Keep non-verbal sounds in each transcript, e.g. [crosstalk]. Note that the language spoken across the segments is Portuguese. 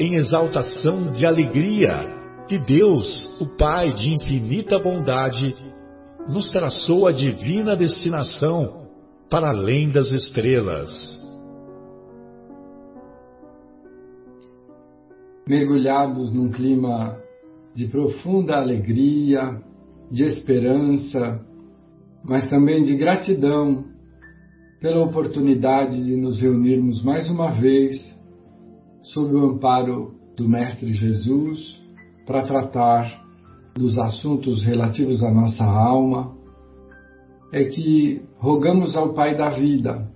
em exaltação de alegria que Deus, o Pai de infinita bondade, nos traçou a divina destinação para além das estrelas. Mergulhados num clima de profunda alegria, de esperança, mas também de gratidão pela oportunidade de nos reunirmos mais uma vez sob o amparo do Mestre Jesus para tratar dos assuntos relativos à nossa alma, é que rogamos ao Pai da vida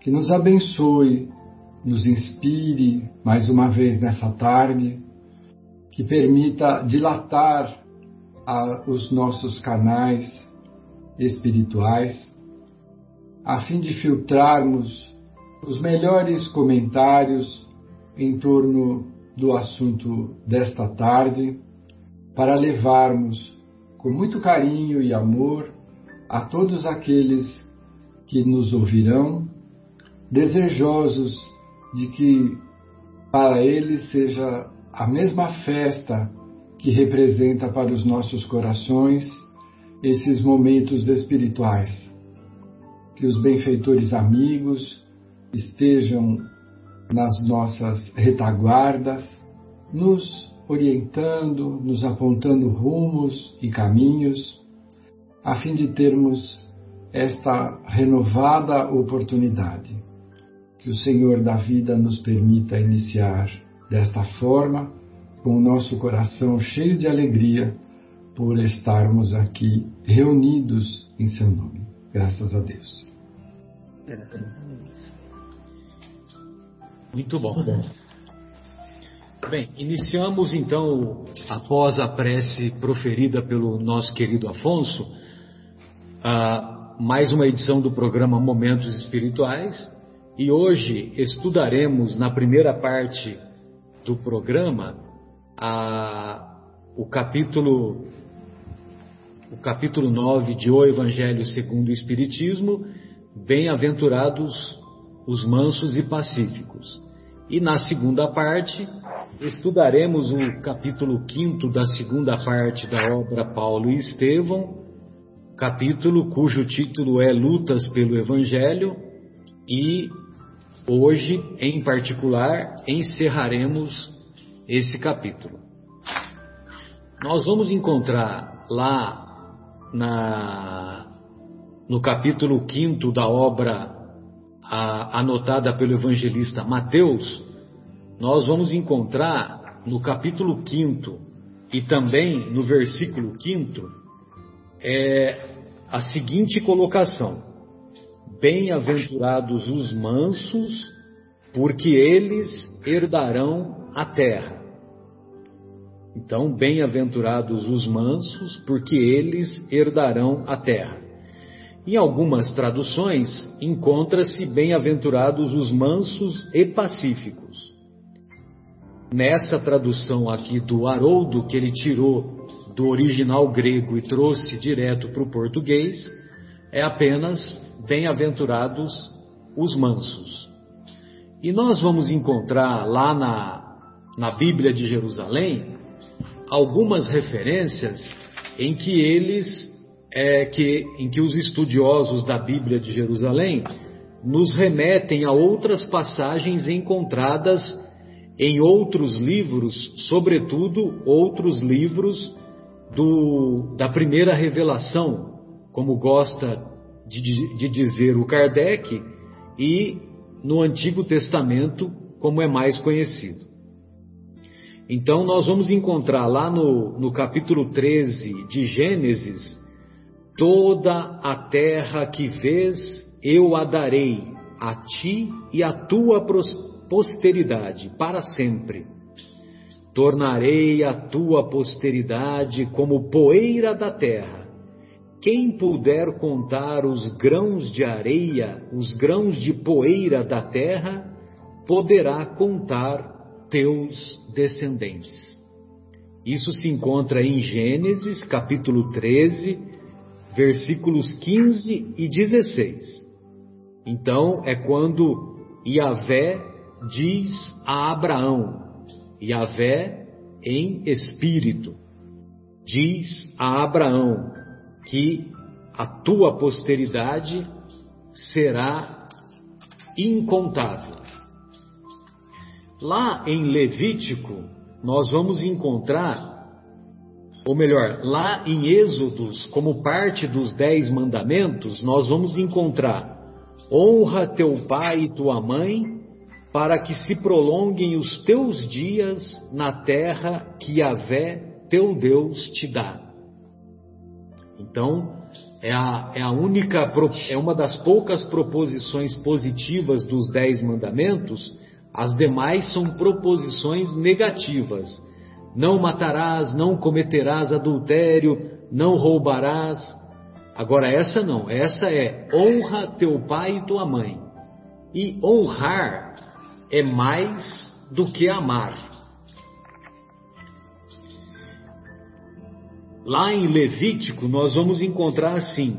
que nos abençoe, nos inspire mais uma vez nessa tarde, que permita dilatar a, os nossos canais espirituais, a fim de filtrarmos os melhores comentários em torno do assunto desta tarde, para levarmos com muito carinho e amor a todos aqueles que nos ouvirão, desejosos de que para eles seja a mesma festa que representa para os nossos corações esses momentos espirituais. Que os benfeitores amigos estejam nas nossas retaguardas, nos orientando, nos apontando rumos e caminhos, a fim de termos esta renovada oportunidade. Que o Senhor da vida nos permita iniciar desta forma, com o nosso coração cheio de alegria por estarmos aqui reunidos em seu nome. Graças a Deus. Graças a Deus. Muito bom. Bem, iniciamos então, após a prece proferida pelo nosso querido Afonso, mais uma edição do programa Momentos Espirituais e hoje estudaremos na primeira parte do programa a, o capítulo o capítulo 9 de O Evangelho segundo o Espiritismo, Bem-aventurados os mansos e pacíficos. E na segunda parte, estudaremos o capítulo 5 da segunda parte da obra Paulo e Estevão, capítulo cujo título é Lutas pelo Evangelho, e hoje, em particular, encerraremos esse capítulo. Nós vamos encontrar lá na, no capítulo 5 da obra a, anotada pelo evangelista Mateus, nós vamos encontrar no capítulo 5 e também no versículo 5 é, a seguinte colocação: Bem-aventurados os mansos, porque eles herdarão a terra. Então, bem-aventurados os mansos, porque eles herdarão a terra. Em algumas traduções, encontra-se bem-aventurados os mansos e pacíficos. Nessa tradução aqui do Haroldo, que ele tirou do original grego e trouxe direto para o português, é apenas bem-aventurados os mansos. E nós vamos encontrar lá na, na Bíblia de Jerusalém algumas referências em que eles é que, em que os estudiosos da Bíblia de Jerusalém nos remetem a outras passagens encontradas em outros livros, sobretudo outros livros do, da primeira revelação, como gosta de, de dizer o Kardec, e no Antigo Testamento, como é mais conhecido. Então, nós vamos encontrar lá no, no capítulo 13 de Gênesis: toda a terra que vês, eu a darei a ti e à tua posteridade para sempre. Tornarei a tua posteridade como poeira da terra. Quem puder contar os grãos de areia, os grãos de poeira da terra, poderá contar teus descendentes. Isso se encontra em Gênesis capítulo 13, versículos 15 e 16. Então é quando Yahvé diz a Abraão, Yahvé em espírito, diz a Abraão que a tua posteridade será incontável. Lá em Levítico, nós vamos encontrar, ou melhor, lá em Êxodos, como parte dos Dez Mandamentos, nós vamos encontrar: honra teu pai e tua mãe, para que se prolonguem os teus dias na terra que Yahvé, teu Deus, te dá. Então, é a, é a única, é uma das poucas proposições positivas dos Dez Mandamentos as demais são proposições negativas. Não matarás, não cometerás adultério, não roubarás. Agora, essa não, essa é honra teu pai e tua mãe. E honrar é mais do que amar. Lá em Levítico, nós vamos encontrar assim,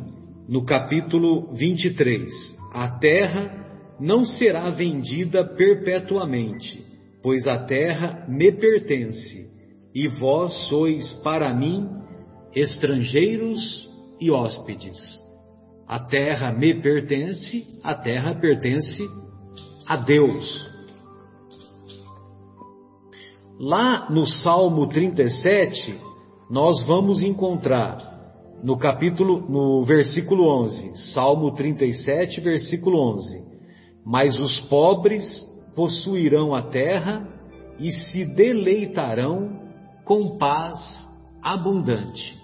no capítulo 23, a terra não será vendida perpetuamente, pois a terra me pertence, e vós sois para mim estrangeiros e hóspedes. A terra me pertence, a terra pertence a Deus. Lá no Salmo 37, nós vamos encontrar no capítulo, no versículo 11, Salmo 37, versículo 11 mas os pobres possuirão a terra e se deleitarão com paz abundante.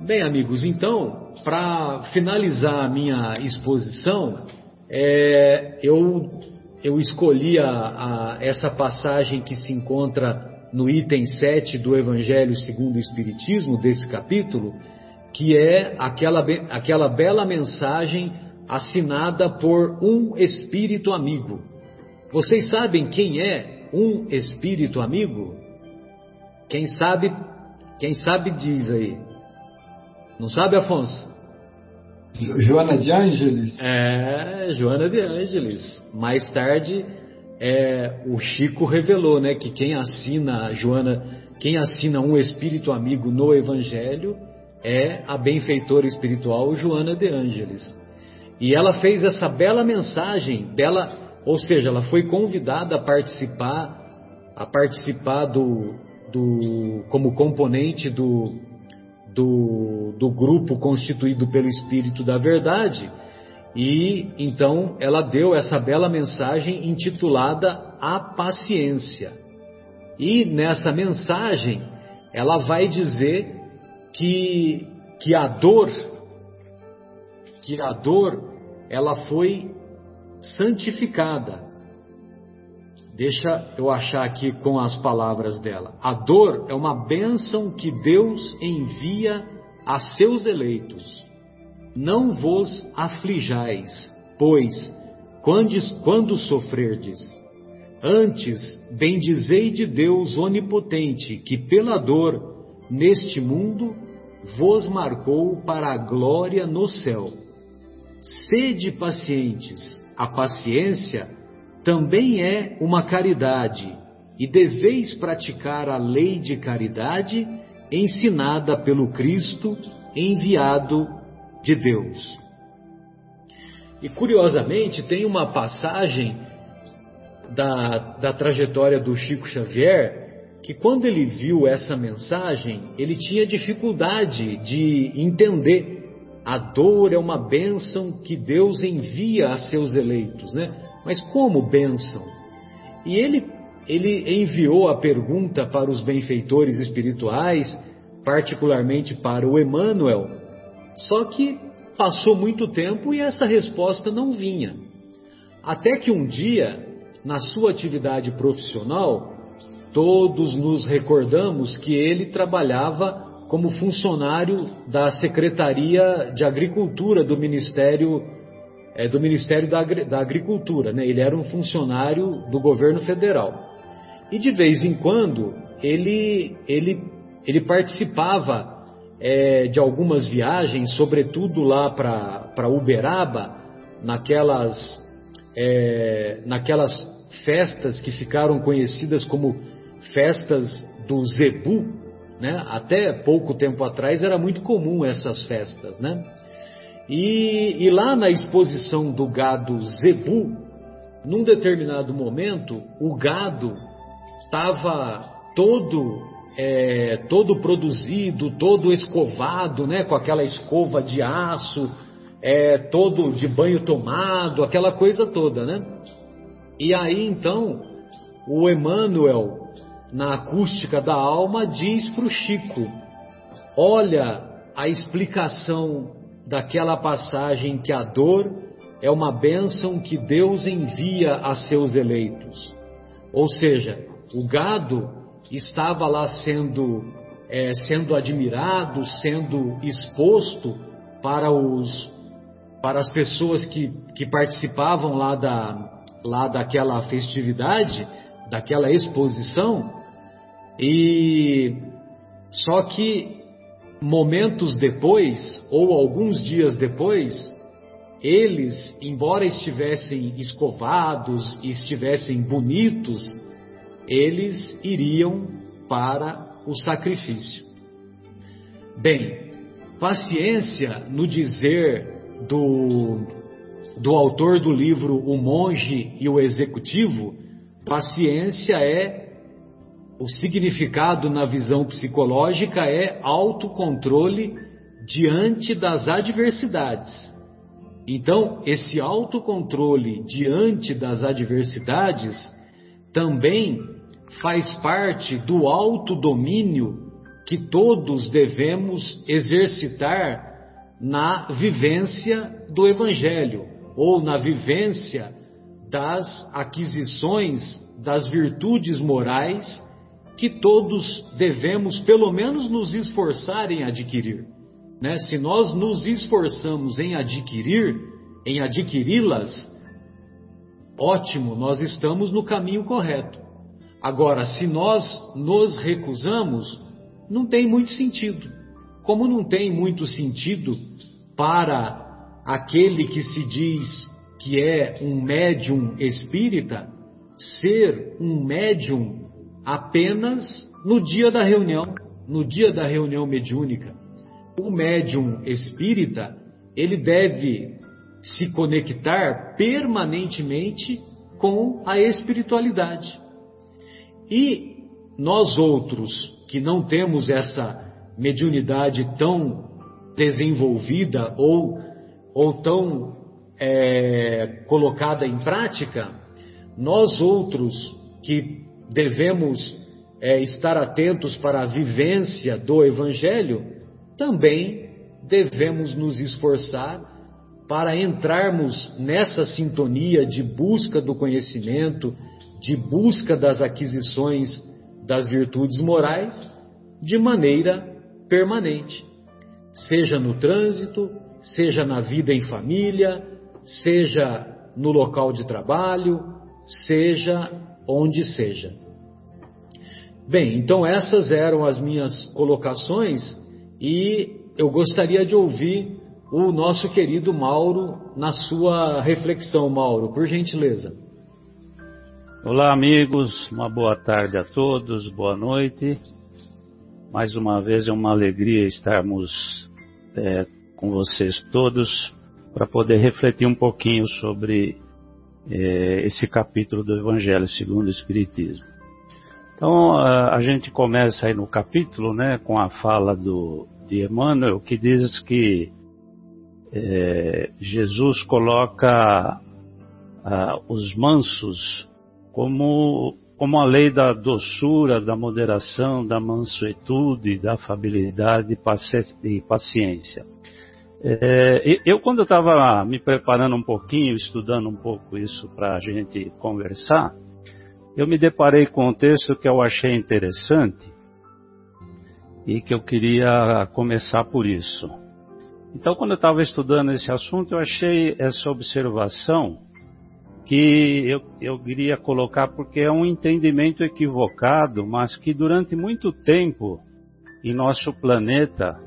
Bem, amigos, então, para finalizar a minha exposição, é, eu, eu escolhi a, a, essa passagem que se encontra no item 7 do Evangelho segundo o Espiritismo, desse capítulo, que é aquela, aquela bela mensagem assinada por um espírito amigo. Vocês sabem quem é um espírito amigo? Quem sabe, quem sabe diz aí. Não sabe, Afonso? Joana de Ângeles? É, Joana de Ângeles. Mais tarde, é, o Chico revelou, né, que quem assina Joana, quem assina um espírito amigo no Evangelho é a benfeitora espiritual Joana de Ângeles. E ela fez essa bela mensagem, bela, ou seja, ela foi convidada a participar, a participar do, do como componente do, do, do grupo constituído pelo Espírito da Verdade. E então ela deu essa bela mensagem intitulada A Paciência. E nessa mensagem ela vai dizer que, que a dor que a dor ela foi santificada. Deixa eu achar aqui com as palavras dela. A dor é uma bênção que Deus envia a seus eleitos. Não vos aflijais, pois, quando, quando sofrerdes, antes bendizei de Deus onipotente, que pela dor neste mundo vos marcou para a glória no céu. Sede pacientes. A paciência também é uma caridade, e deveis praticar a lei de caridade ensinada pelo Cristo enviado de Deus. E curiosamente, tem uma passagem da, da trajetória do Chico Xavier que quando ele viu essa mensagem, ele tinha dificuldade de entender. A dor é uma bênção que Deus envia a seus eleitos, né? Mas como bênção? E ele, ele enviou a pergunta para os benfeitores espirituais, particularmente para o Emmanuel, só que passou muito tempo e essa resposta não vinha. Até que um dia, na sua atividade profissional, todos nos recordamos que ele trabalhava como funcionário da Secretaria de Agricultura do Ministério é, do Ministério da, da Agricultura, né? Ele era um funcionário do governo federal e de vez em quando ele ele ele participava é, de algumas viagens, sobretudo lá para Uberaba, naquelas, é, naquelas festas que ficaram conhecidas como festas do Zebu, né? Até pouco tempo atrás era muito comum essas festas, né? E, e lá na exposição do gado Zebu, num determinado momento, o gado estava todo é, todo produzido, todo escovado, né, com aquela escova de aço, é, todo de banho tomado, aquela coisa toda, né? E aí então o Emmanuel, na acústica da alma, diz para o Chico: olha a explicação daquela passagem que a dor é uma bênção que Deus envia a seus eleitos. Ou seja, o gado estava lá sendo, é, sendo admirado, sendo exposto para, os, para as pessoas que, que participavam lá, da, lá daquela festividade, daquela exposição, e só que momentos depois, ou alguns dias depois, eles, embora estivessem escovados e estivessem bonitos, eles iriam para o sacrifício. Bem, paciência no dizer do, do autor do livro O Monge e o Executivo, paciência é o significado na visão psicológica é autocontrole diante das adversidades. Então, esse autocontrole diante das adversidades também faz parte do autodomínio que todos devemos exercitar na vivência do Evangelho ou na vivência das aquisições das virtudes morais que todos devemos, pelo menos, nos esforçar em adquirir. Né? Se nós nos esforçamos em adquirir, em adquiri-las, ótimo, nós estamos no caminho correto. Agora, se nós nos recusamos, não tem muito sentido. Como não tem muito sentido para aquele que se diz que é um médium espírita, ser um médium apenas no dia da reunião, no dia da reunião mediúnica. O médium espírita, ele deve se conectar permanentemente com a espiritualidade. E nós outros que não temos essa mediunidade tão desenvolvida ou, ou tão é, colocada em prática, nós outros que devemos é, estar atentos para a vivência do Evangelho, também devemos nos esforçar para entrarmos nessa sintonia de busca do conhecimento, de busca das aquisições das virtudes morais de maneira permanente, seja no trânsito, seja na vida em família, seja no local de trabalho, seja onde seja. Bem, então essas eram as minhas colocações e eu gostaria de ouvir o nosso querido Mauro na sua reflexão, Mauro, por gentileza. Olá, amigos, uma boa tarde a todos, boa noite. Mais uma vez é uma alegria estarmos é, com vocês todos para poder refletir um pouquinho sobre é, esse capítulo do Evangelho segundo o Espiritismo. Então a, a, gente começa aí no capítulo, né, com a fala do, de Emmanuel, que diz que é, Jesus coloca ah, os mansos como, como a lei da doçura, da moderação, da mansuetude, da afabilidade e paciência. É, eu, quando eu estava me preparando um pouquinho, estudando um pouco isso para a gente conversar, eu me deparei com um texto que eu achei interessante e que eu queria começar por isso. Então, quando eu estava estudando esse assunto, eu achei essa observação que eu, eu queria colocar porque é um entendimento equivocado, mas que durante muito tempo em nosso planeta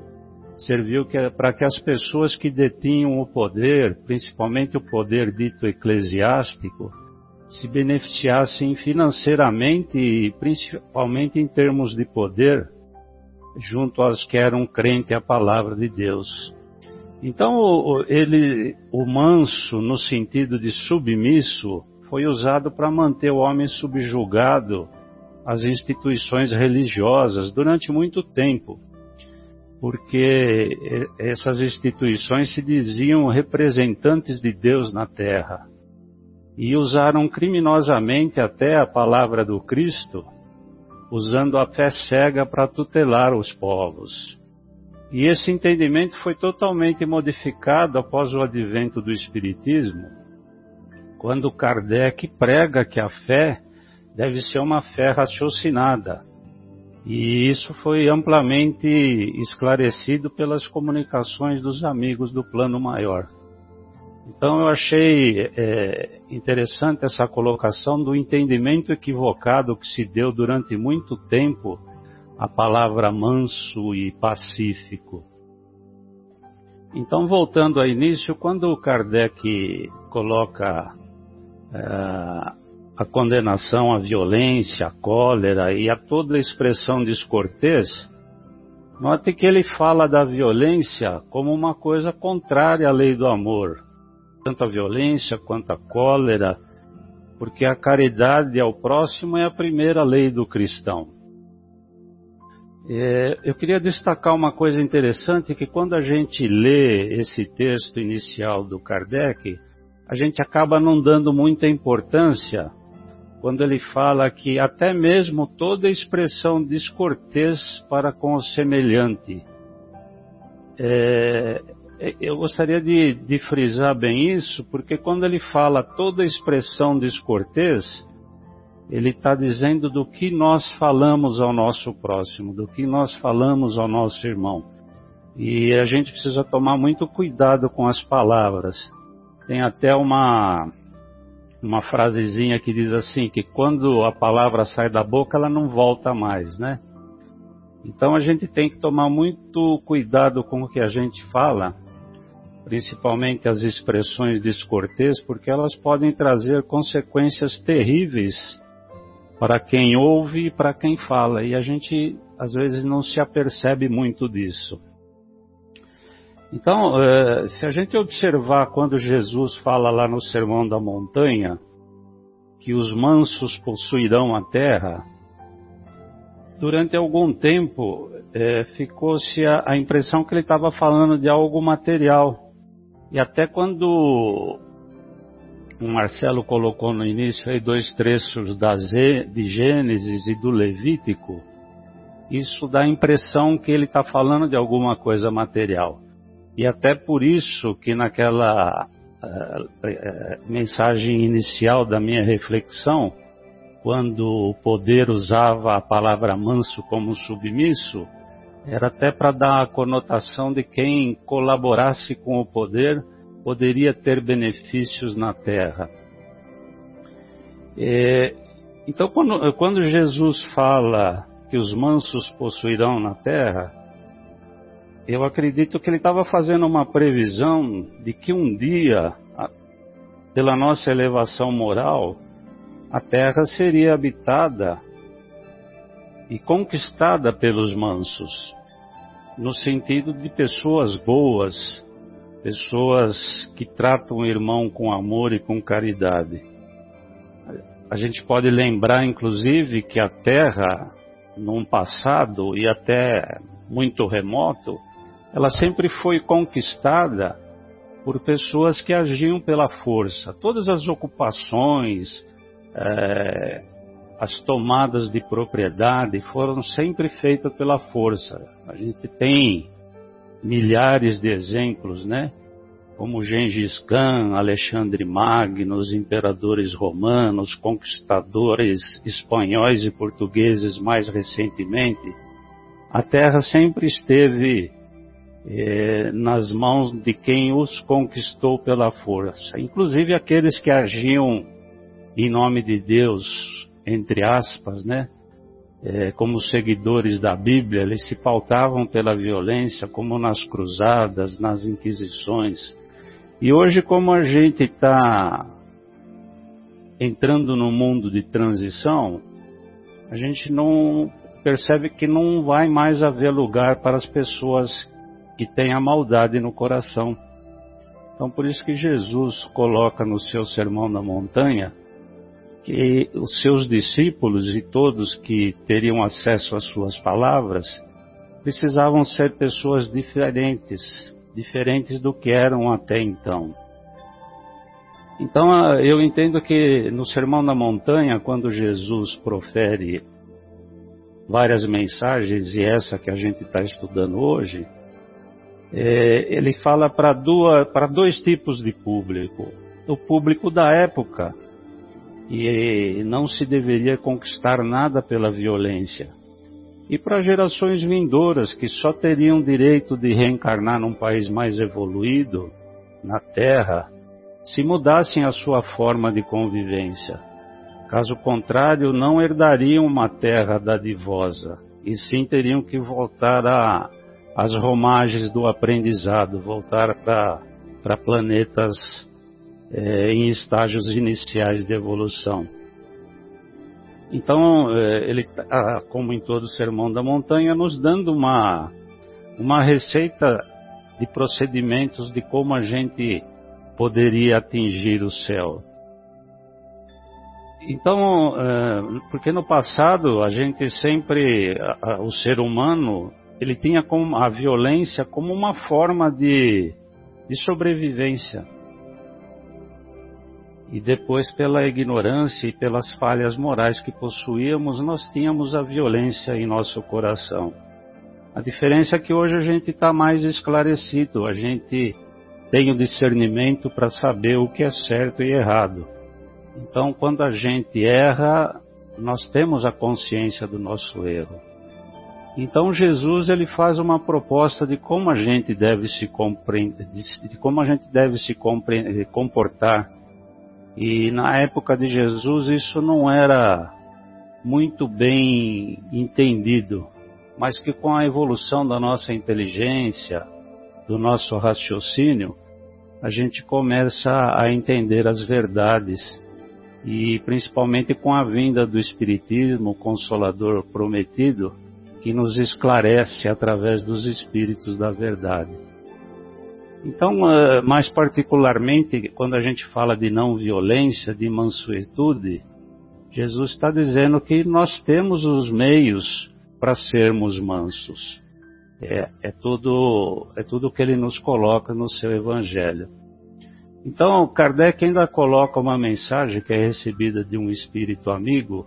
serviu para que as pessoas que detinham o poder, principalmente o poder dito eclesiástico, se beneficiassem financeiramente e principalmente em termos de poder junto aos que eram crentes à palavra de Deus. Então, ele, o manso, no sentido de submisso, foi usado para manter o homem subjugado às instituições religiosas durante muito tempo, porque essas instituições se diziam representantes de Deus na terra e usaram criminosamente até a palavra do Cristo, usando a fé cega para tutelar os povos. E esse entendimento foi totalmente modificado após o advento do Espiritismo, quando Kardec prega que a fé deve ser uma fé raciocinada. E isso foi amplamente esclarecido pelas comunicações dos amigos do plano maior. Então eu achei é, interessante essa colocação do entendimento equivocado que se deu durante muito tempo a palavra manso e pacífico. Então, voltando ao início, quando Kardec coloca é, a condenação à violência, à cólera e a toda expressão descortês, note que ele fala da violência como uma coisa contrária à lei do amor, tanto a violência quanto a cólera, porque a caridade ao próximo é a primeira lei do cristão. É, eu queria destacar uma coisa interessante, que quando a gente lê esse texto inicial do Kardec, a gente acaba não dando muita importância quando ele fala que até mesmo toda expressão descortês para com o semelhante. É, eu gostaria de, de frisar bem isso, porque quando ele fala toda expressão descortês, ele está dizendo do que nós falamos ao nosso próximo, do que nós falamos ao nosso irmão. E a gente precisa tomar muito cuidado com as palavras. Tem até uma, uma frasezinha que diz assim, que quando a palavra sai da boca, ela não volta mais, né? Então a gente tem que tomar muito cuidado com o que a gente fala, principalmente as expressões descortês, porque elas podem trazer consequências terríveis para quem ouve e para quem fala, e a gente às vezes não se apercebe muito disso. Então, eh, se a gente observar quando Jesus fala lá no Sermão da Montanha, que os mansos possuirão a terra, durante algum tempo é, ficou-se a, a, impressão que ele estava falando de algo material. E até quando o Marcelo colocou no início aí dois trechos de Gênesis e do Levítico, isso dá a impressão que ele está falando de alguma coisa material. E até por isso que naquela uh, mensagem inicial da minha reflexão, quando o poder usava a palavra manso como submisso, era até para dar a conotação de quem colaborasse com o poder poderia ter benefícios na terra. É, então, quando, quando Jesus fala que os mansos possuirão na terra, eu acredito que ele estava fazendo uma previsão de que um dia, pela nossa elevação moral, a terra seria habitada e conquistada pelos mansos, no sentido de pessoas boas, pessoas que tratam o irmão com amor e com caridade. a gente pode lembrar, inclusive, que a Terra, num passado e até muito remoto, ela sempre foi conquistada por pessoas que agiam pela força. Todas as ocupações, é, as tomadas de propriedade foram sempre feitas pela força. A gente tem milhares de exemplos, né? Como Gengis Khan, Alexandre Magno, os imperadores romanos, conquistadores espanhóis e portugueses mais recentemente. A terra sempre esteve eh, nas mãos de quem os conquistou pela força, inclusive aqueles que agiam em nome de Deus, entre aspas, né? É, como seguidores da Bíblia, eles se pautavam pela violência, como nas cruzadas, nas inquisições. E hoje, como a gente está entrando no mundo de transição, a gente não percebe que não vai mais haver lugar para as pessoas que têm a maldade no coração. Então, por isso que Jesus coloca no seu Sermão da Montanha que os seus discípulos e todos que teriam acesso às suas palavras precisavam ser pessoas diferentes, diferentes do que eram até então. Então eu entendo que no Sermão da Montanha, quando Jesus profere várias mensagens, e essa que a gente está estudando hoje, é, ele fala para dois tipos de público. O público da época, e não se deveria conquistar nada pela violência. E para gerações vindouras que só teriam direito de reencarnar num país mais evoluído, na Terra, se mudassem a sua forma de convivência. Caso contrário, não herdariam uma terra dadivosa, e sim teriam que voltar às romagens do aprendizado, voltar para planetas é, em estágios iniciais de evolução. Então, é, ele, tá, como em todo sermão da montanha, nos dando uma, uma receita de procedimentos de como a gente poderia atingir o céu. Então, é, porque no passado a gente sempre, o ser humano, ele tinha a violência como uma forma de, de sobrevivência e depois pela ignorância e pelas falhas morais que possuíamos, nós tínhamos a violência em nosso coração. A diferença é que hoje a gente está mais esclarecido, a gente tem o discernimento para saber o que é certo e errado. Então, quando a gente erra, nós temos a consciência do nosso erro. Então Jesus ele faz uma proposta de como a gente deve se de como a gente deve se comportar. E na época de Jesus isso não era muito bem entendido, mas que com a evolução da nossa inteligência, do nosso raciocínio, a gente começa a entender as verdades. E principalmente com a vinda do Espiritismo, Consolador prometido, que nos esclarece através dos Espíritos da verdade. Então, eh, mais particularmente, quando a gente fala de não violência, de mansuetude, Jesus está dizendo que nós temos os meios para sermos mansos. É, é tudo é tudo que ele nos coloca no seu Evangelho. Então, Kardec ainda coloca uma mensagem que é recebida de um espírito amigo,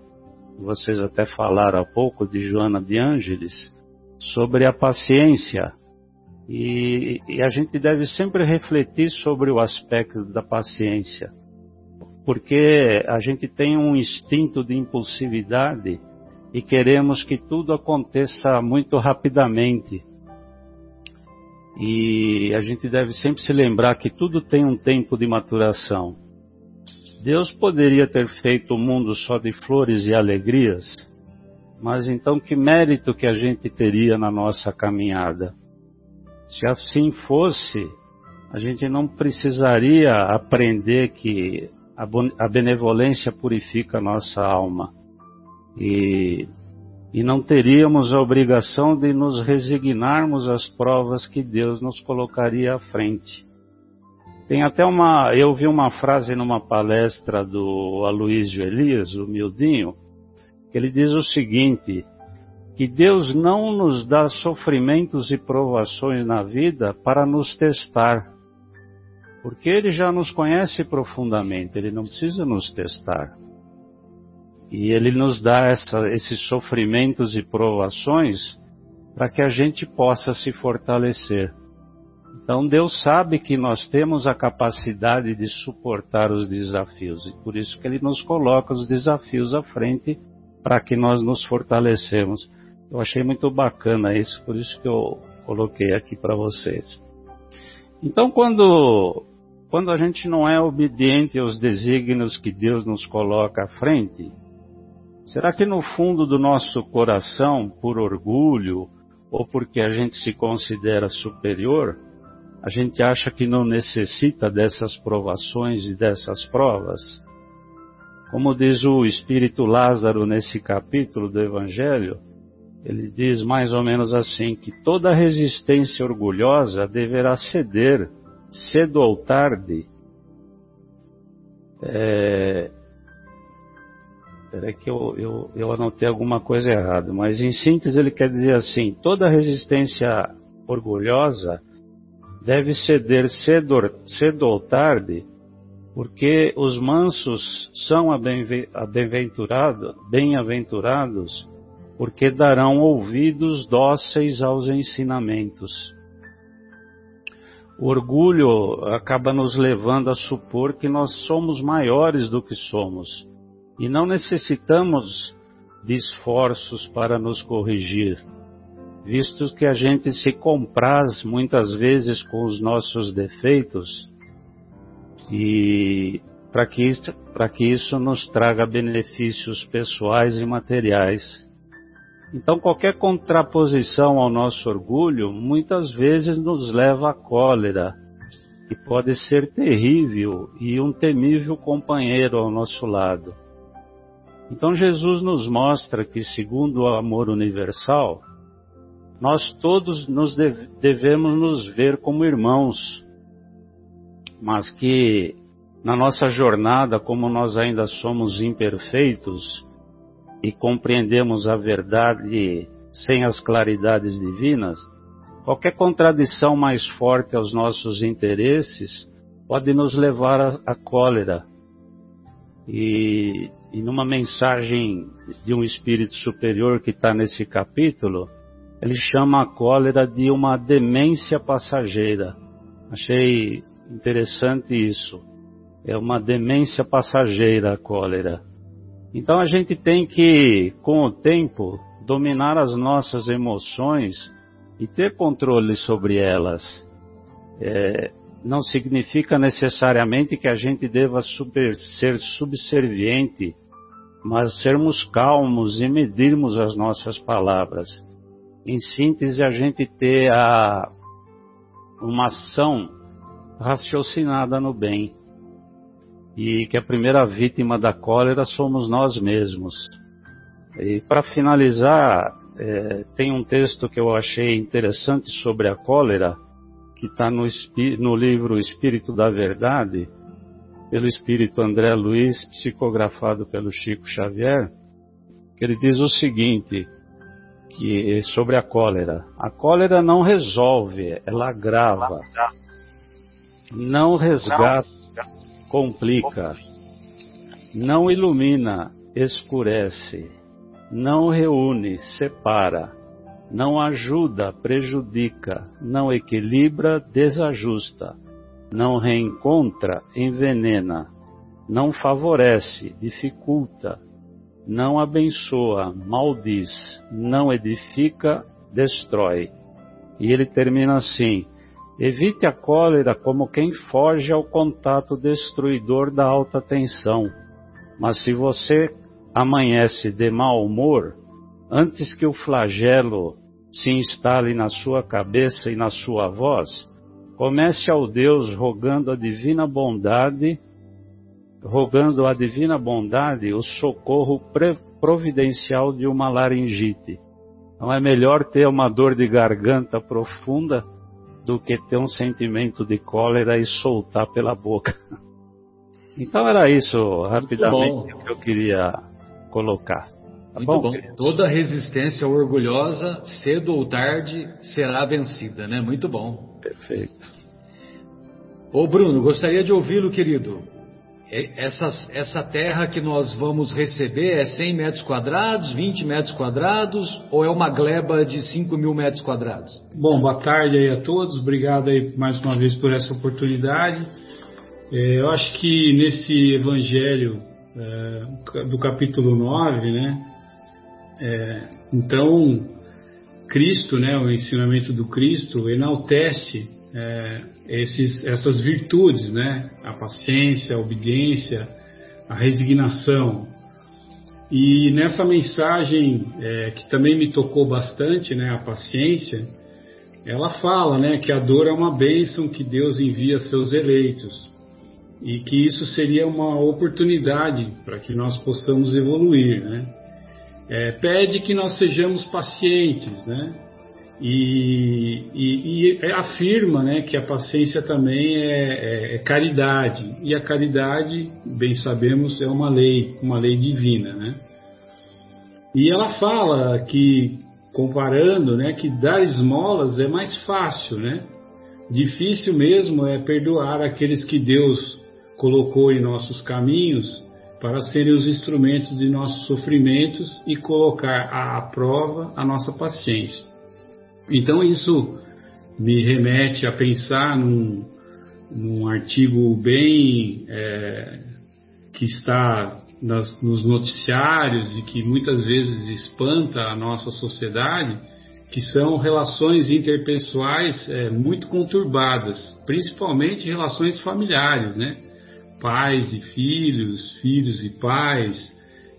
vocês até falaram há pouco, de Joana de Ângeles, sobre a paciência e, e, a gente deve sempre refletir sobre o aspecto da paciência, porque a gente tem um instinto de impulsividade e queremos que tudo aconteça muito rapidamente. E a gente deve sempre se lembrar que tudo tem um tempo de maturação. Deus poderia ter feito o mundo só de flores e alegrias, mas então que mérito que a gente teria na nossa caminhada? Se assim fosse, a gente não precisaria aprender que a benevolência purifica a nossa alma. E, e não teríamos a obrigação de nos resignarmos às provas que Deus nos colocaria à frente. Tem até uma. Eu vi uma frase numa palestra do Aloysio Elias, o Mildinho, que ele diz o seguinte: que Deus não nos dá sofrimentos e provações na vida para nos testar, porque Ele já nos conhece profundamente, Ele não precisa nos testar. E Ele nos dá essa, esses sofrimentos e provações para que a gente possa se fortalecer. Então Deus sabe que nós temos a capacidade de suportar os desafios e por isso que Ele nos coloca os desafios à frente para que nós nos fortalecemos. Eu achei muito bacana isso, por isso que eu coloquei aqui para vocês. Então, quando, quando a gente não é obediente aos desígnios que Deus nos coloca à frente, será que no fundo do nosso coração, por orgulho ou porque a gente se considera superior, a gente acha que não necessita dessas provações e dessas provas? Como diz o Espírito Lázaro nesse capítulo do Evangelho, ele diz mais ou menos assim: que toda resistência orgulhosa deverá ceder, cedo ou tarde. É... Peraí que eu, eu, eu anotei alguma coisa errada, mas em síntese ele quer dizer assim: toda resistência orgulhosa deve ceder cedo, cedo ou tarde, porque os mansos são bem-aventurados, bem-aventurados, porque darão ouvidos dóceis aos ensinamentos. O orgulho acaba nos levando a supor que nós somos maiores do que somos e não necessitamos de esforços para nos corrigir, visto que a gente se compraz muitas vezes com os nossos defeitos e para que, que isso nos traga benefícios pessoais e materiais. Então, qualquer contraposição ao nosso orgulho muitas vezes nos leva à cólera, que pode ser terrível e um temível companheiro ao nosso lado. Então, Jesus nos mostra que, segundo o amor universal, nós todos nos devemos nos ver como irmãos, mas que na nossa jornada, como nós ainda somos imperfeitos, e compreendemos a verdade sem as claridades divinas, qualquer contradição mais forte aos nossos interesses pode nos levar à cólera. E, e numa mensagem de um espírito superior que está nesse capítulo, ele chama a cólera de uma demência passageira. Achei interessante isso. É uma demência passageira a cólera. Então a gente tem que, com o tempo, dominar as nossas emoções e ter controle sobre elas. É, não significa necessariamente que a gente deva super, ser subserviente, mas sermos calmos e medirmos as nossas palavras. Em síntese, a gente ter a, uma ação raciocinada no bem e que a primeira vítima da cólera somos nós mesmos. E para finalizar, é, tem um texto que eu achei interessante sobre a cólera, que está no, no, livro Espírito da Verdade, pelo Espírito André Luiz, psicografado pelo Chico Xavier, que ele diz o seguinte, que sobre a cólera. A cólera não resolve, ela agrava. Não resgata complica, não ilumina, escurece, não reúne, separa, não ajuda, prejudica, não equilibra, desajusta, não reencontra, envenena, não favorece, dificulta, não abençoa, maldiz, não edifica, destrói. E ele termina assim: Evite a cólera como quem foge ao contato destruidor da alta tensão. Mas se você amanhece de mau humor, antes que o flagelo se instale na sua cabeça e na sua voz, comece ao Deus rogando a divina bondade, rogando a divina bondade o socorro providencial de uma laringite. Não é melhor ter uma dor de garganta profunda do que ter um sentimento de cólera e soltar pela boca. [laughs] Então era isso, rapidamente, que eu queria colocar. Tá Muito bom. bom. Toda resistência orgulhosa, cedo ou tarde, será vencida, né? Muito bom. Perfeito. Ô Bruno, gostaria de ouvi-lo, querido. Essa, essa terra que nós vamos receber é 100 metros quadrados, 20 metros quadrados ou é uma gleba de 5 mil metros quadrados? Bom, boa tarde aí a todos, obrigado aí mais uma vez por essa oportunidade. É, eu acho que nesse evangelho é, do capítulo 9, né, é, então Cristo, né, o ensinamento do Cristo enaltece é, esses, essas virtudes, né? A paciência, a obediência, a resignação. E nessa mensagem é, que também me tocou bastante, né? A paciência, ela fala, né? Que a dor é uma bênção que Deus envia a seus eleitos e que isso seria uma oportunidade para que nós possamos evoluir, né? É, pede que nós sejamos pacientes, né? E, e, e, afirma né, que a paciência também é, é, é, caridade. E a caridade, bem sabemos, é uma lei, uma lei divina. Né? E ela fala que, comparando, né, que dar esmolas é mais fácil. Né? Difícil mesmo é perdoar aqueles que Deus colocou em nossos caminhos para serem os instrumentos de nossos sofrimentos e colocar à prova a nossa paciência. Então isso me remete a pensar num, num artigo bem é, que está nas, nos noticiários e que muitas vezes espanta a nossa sociedade, que são relações interpessoais é, muito conturbadas, principalmente relações familiares, né? Pais e filhos, filhos e pais,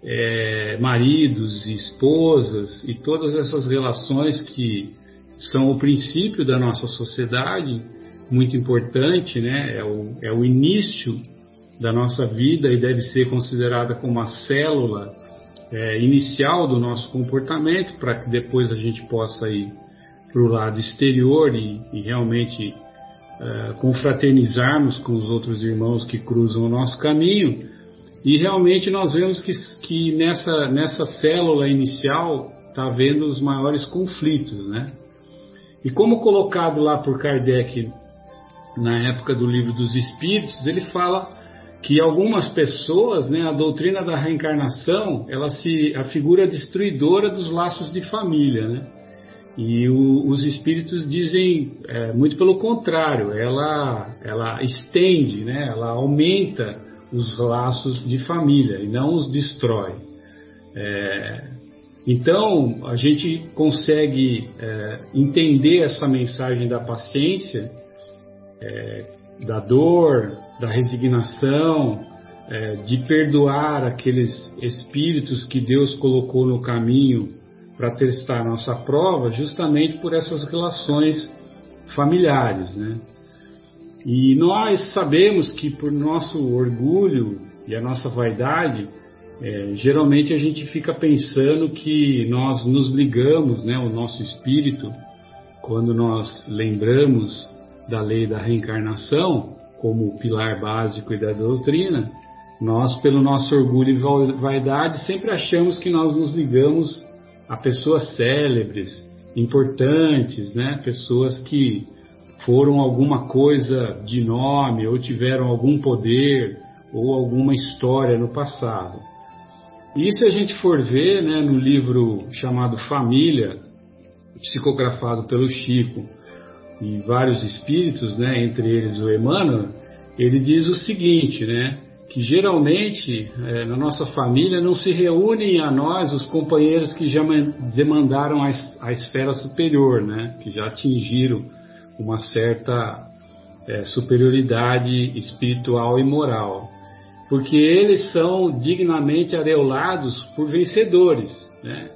é, maridos e esposas e todas essas relações que são o princípio da nossa sociedade, muito importante, né? é, o, é o início da nossa vida e deve ser considerada como uma célula é, inicial do nosso comportamento, para que depois a gente possa ir para o lado exterior e, e realmente é, confraternizarmos com os outros irmãos que cruzam o nosso caminho. E realmente nós vemos que, que nessa, nessa célula inicial está havendo os maiores conflitos, né? E como colocado lá por Kardec na época do livro dos Espíritos, ele fala que algumas pessoas, né, a doutrina da reencarnação, ela se a figura destruidora dos laços de família, né? E o, os espíritos dizem é, muito pelo contrário, ela ela estende, né? Ela aumenta os laços de família e não os destrói. É, então, a gente consegue é, entender essa mensagem da paciência, é, da dor, da resignação, é, de perdoar aqueles espíritos que Deus colocou no caminho para testar nossa prova, justamente por essas relações familiares. Né? E nós sabemos que, por nosso orgulho e a nossa vaidade, é, geralmente a gente fica pensando que nós nos ligamos, né, o nosso espírito, quando nós lembramos da lei da reencarnação como pilar básico da doutrina, nós, pelo nosso orgulho e vaidade, sempre achamos que nós nos ligamos a pessoas célebres, importantes, né, pessoas que foram alguma coisa de nome ou tiveram algum poder ou alguma história no passado. E se a gente for ver né, no livro chamado Família, psicografado pelo Chico e vários espíritos, né, entre eles o Emmanuel, ele diz o seguinte, né, que geralmente é, na nossa família não se reúnem a nós os companheiros que já demandaram a, a esfera superior, né, que já atingiram uma certa é, superioridade espiritual e moral porque eles são dignamente areolados por vencedores, né?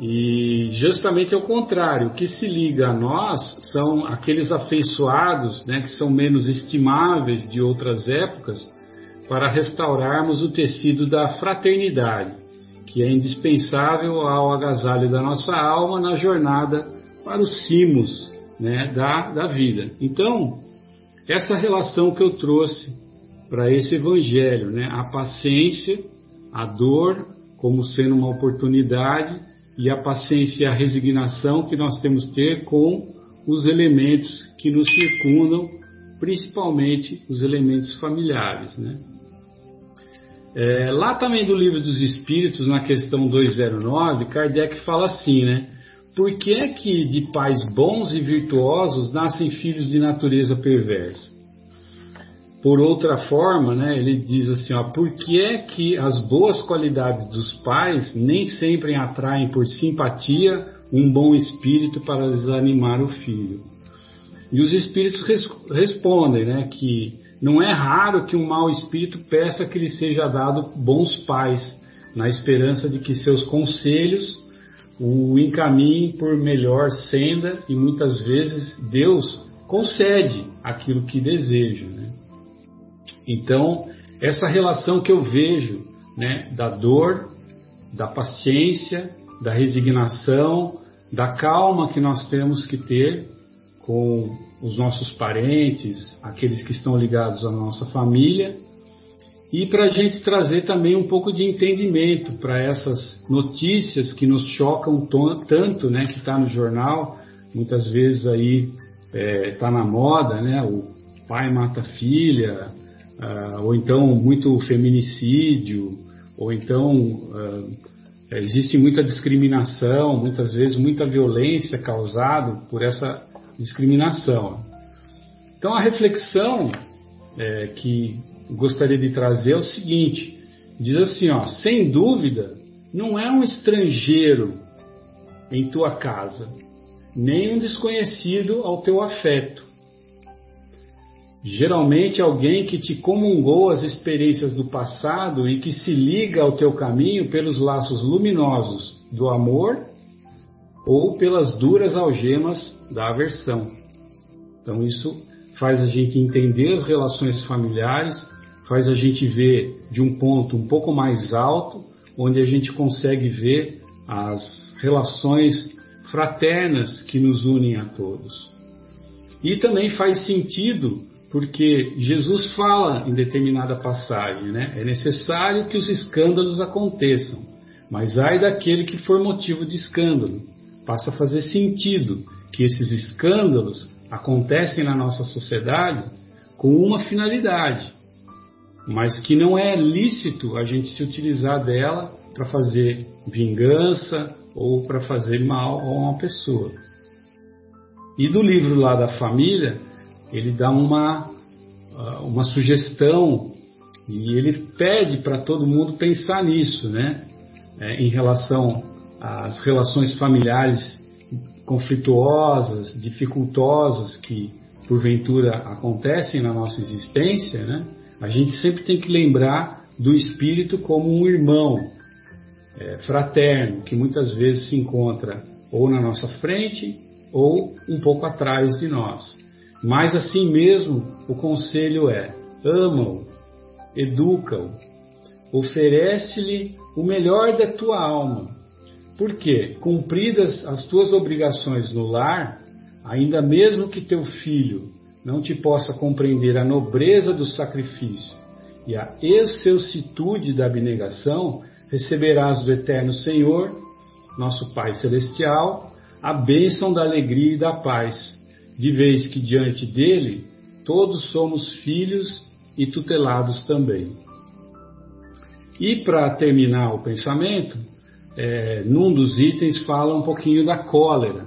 E justamente ao contrário, o que se liga a nós são aqueles afeiçoados, né, que são menos estimáveis de outras épocas, para restaurarmos o tecido da fraternidade, que é indispensável ao agasalho da nossa alma na jornada para os cimos né, da, da vida. Então, essa relação que eu trouxe para esse evangelho, né, a paciência, a dor como sendo uma oportunidade e a paciência e a resignação que nós temos que ter com os elementos que nos circundam, principalmente os elementos familiares. Né? É, lá também do livro dos Espíritos, na questão 209, Kardec fala assim, né? Por que é que de pais bons e virtuosos nascem filhos de natureza perversa? Por outra forma, né, ele diz assim, ó, por que é que as boas qualidades dos pais nem sempre atraem por simpatia um bom espírito para desanimar o filho? E os espíritos res respondem, né, que não é raro que um mau espírito peça que lhe seja dado bons pais, na esperança de que seus conselhos o encaminhem por melhor senda e muitas vezes Deus concede aquilo que deseja. Né? Então, essa relação que eu vejo né, da dor, da paciência, da resignação, da calma que nós temos que ter com os nossos parentes, aqueles que estão ligados à nossa família, e para a gente trazer também um pouco de entendimento para essas notícias que nos chocam tanto, né, que está no jornal, muitas vezes aí está é, tá na moda, né, o pai mata a filha, uh, ou então muito feminicídio, ou então uh, existe muita discriminação, muitas vezes muita violência causada por essa discriminação. Então a reflexão é, que gostaria de trazer é o seguinte: diz assim, ó, sem dúvida, não é um estrangeiro em tua casa, nem um desconhecido ao teu afeto. Geralmente alguém que te comungou as experiências do passado e que se liga ao teu caminho pelos laços luminosos do amor ou pelas duras algemas da aversão. Então isso faz a gente entender as relações familiares, faz a gente ver de um ponto um pouco mais alto, onde a gente consegue ver as relações fraternas que nos unem a todos. E também faz sentido porque Jesus fala em determinada passagem, né? É necessário que os escândalos aconteçam, mas ai daquele que for motivo de escândalo. Passa a fazer sentido que esses escândalos acontecem na nossa sociedade com uma finalidade, mas que não é lícito a gente se utilizar dela para fazer vingança ou para fazer mal a uma pessoa. E do livro lá da família, ele dá uma, ah, uma sugestão e ele pede para todo mundo pensar nisso, né? É, em relação às relações familiares conflituosas, dificultosas que porventura acontecem na nossa existência, né? A gente sempre tem que lembrar do espírito como um irmão é, fraterno que muitas vezes se encontra ou na nossa frente ou um pouco atrás de nós. Mas assim mesmo, o conselho é: ama-o, educa-o, oferece-lhe o melhor da tua alma. Porque, cumpridas as tuas obrigações no lar, ainda mesmo que teu filho não te possa compreender a nobreza do sacrifício e a excelsitude da abnegação, receberás do eterno Senhor, nosso Pai Celestial, a bênção da alegria e da paz, de vez que diante dele todos somos filhos e tutelados também. E para terminar o pensamento, é, num dos itens fala um pouquinho da cólera.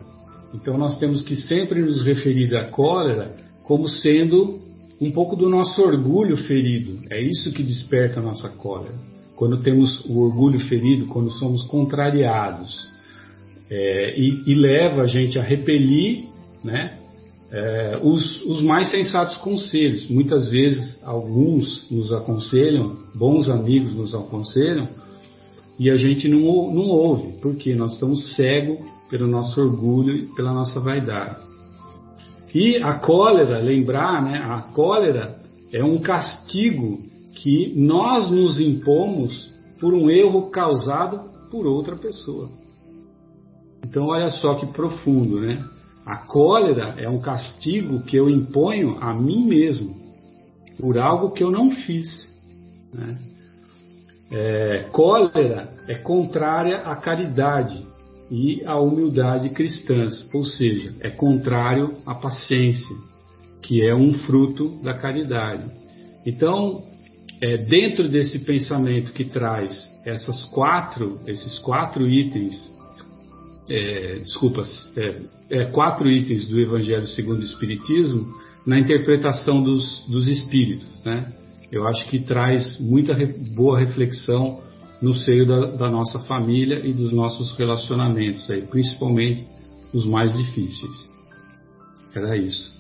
Então nós temos que sempre nos referir à cólera como sendo um pouco do nosso orgulho ferido. É isso que desperta a nossa cólera. Quando temos o orgulho ferido, quando somos contrariados. É, e, e, leva a gente a repelir né, é, os, os, mais sensatos conselhos. Muitas vezes, alguns nos aconselham, bons amigos nos aconselham, e a gente não, não ouve, porque nós estamos cegos pelo nosso orgulho e pela nossa vaidade. E a cólera, lembrar, né, a cólera é um castigo que nós nos impomos por um erro causado por outra pessoa. Então olha só que profundo, né? A cólera é um castigo que eu imponho a mim mesmo por algo que eu não fiz. Né? É, cólera é contrária à caridade e à humildade cristãs, ou seja, é contrário à paciência, que é um fruto da caridade. Então, é, dentro desse pensamento que traz essas quatro, esses quatro itens, é, desculpas, é, é, quatro itens do Evangelho segundo o Espiritismo, na interpretação dos, dos espíritos, né? Eu acho que traz muita re, boa reflexão no seio da, da, nossa família e dos nossos relacionamentos, aí, principalmente os mais difíceis. Era isso.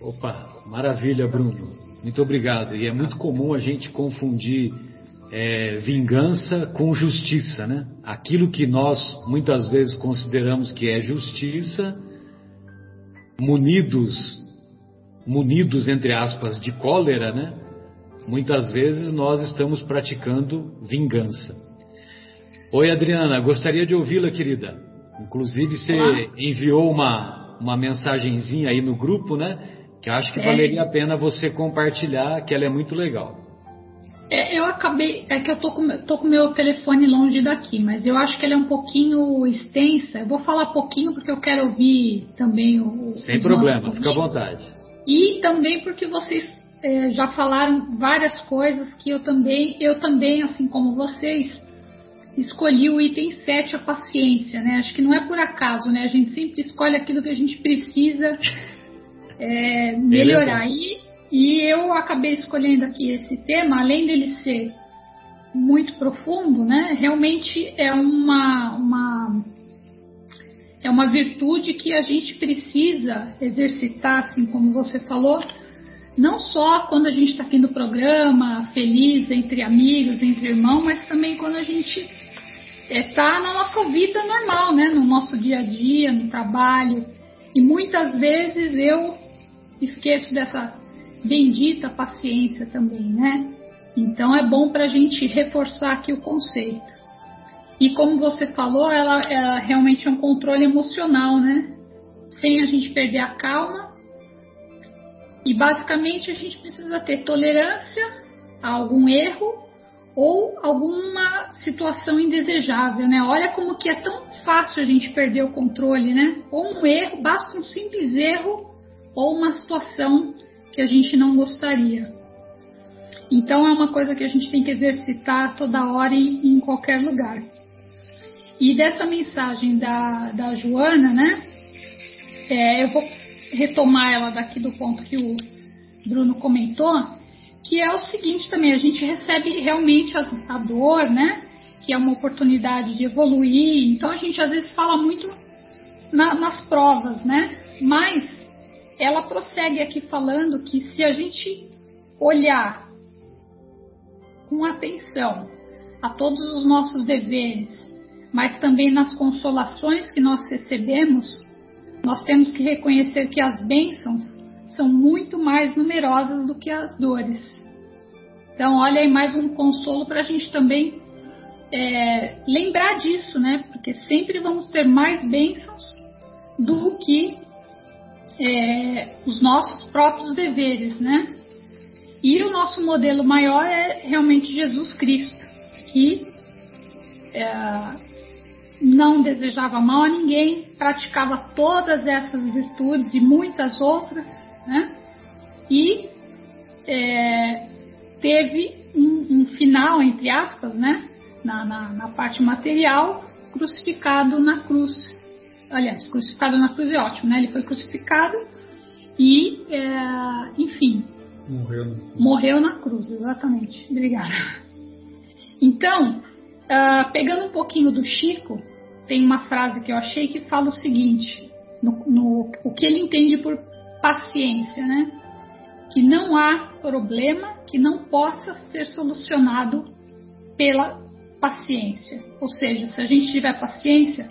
Opa, maravilha, Bruno. Muito obrigado. E é muito comum a gente confundir é, vingança com justiça, né? Aquilo que nós muitas vezes consideramos que é justiça, munidos, munidos entre aspas de cólera, né? Muitas vezes nós estamos praticando vingança. Oi, Adriana, gostaria de ouvi-la, querida. Inclusive, você Olá. enviou uma, uma mensagenzinha aí no grupo, né? Que acho que é. valeria a pena você compartilhar, que ela é muito legal. É, eu acabei. É que eu tô com, tô com meu telefone longe daqui, mas eu acho que ela é um pouquinho extensa. Eu vou falar pouquinho porque eu quero ouvir também o. Sem problema, fica à vontade. E também porque vocês é, já falaram várias coisas que eu também, eu também, assim como vocês, escolhi o item 7, a paciência, né? Acho que não é por acaso, né? A gente sempre escolhe aquilo que a gente precisa [laughs] é, melhorar. E, e eu acabei escolhendo aqui esse tema, além dele ser muito profundo, né? Realmente é uma, uma é uma virtude que a gente precisa exercitar, assim como você falou, não só quando a gente está aqui no programa, feliz, entre amigos, entre irmãos, mas também quando a gente está é, na nossa vida normal, né? no nosso dia a dia, no trabalho. E muitas vezes eu esqueço dessa bendita paciência também, né? Então é bom para a gente reforçar aqui o conceito. E como você falou, ela, ela realmente é um controle emocional, né? Sem a gente perder a calma e basicamente a gente precisa ter tolerância a algum erro ou alguma situação indesejável, né? Olha como que é tão fácil a gente perder o controle, né? Ou um erro, basta um simples erro ou uma situação que a gente não gostaria. Então é uma coisa que a gente tem que exercitar toda hora e em qualquer lugar. E dessa mensagem da, da Joana, né? É, eu vou retomar ela daqui do ponto que o Bruno comentou, que é o seguinte também, a gente recebe realmente a, dor, né? Que é uma oportunidade de evoluir. Então a gente às vezes fala muito na, nas provas, né? Mas ela prossegue aqui falando que se a gente olhar com atenção a todos os nossos deveres, mas também nas consolações que nós recebemos, nós temos que reconhecer que as bênçãos são muito mais numerosas do que as dores. Então, olha aí mais um consolo para a gente também é, lembrar disso, né? Porque sempre vamos ter mais bênçãos do que é, os nossos próprios deveres, né? E o nosso modelo maior é realmente Jesus Cristo, que é, não desejava mal a ninguém, praticava todas essas virtudes e muitas outras, né? E é, teve um, um, final, entre aspas, né? Na, na, na, parte material, crucificado na cruz. Aliás, crucificado na cruz é ótimo, né? Ele foi crucificado e, é, enfim, morreu na, morreu na cruz, exatamente. Obrigada. Então, uh, pegando um pouquinho do Chico, tem uma frase que eu achei que fala o seguinte: no, no, o que ele entende por paciência, né? Que não há problema que não possa ser solucionado pela paciência. Ou seja, se a gente tiver paciência,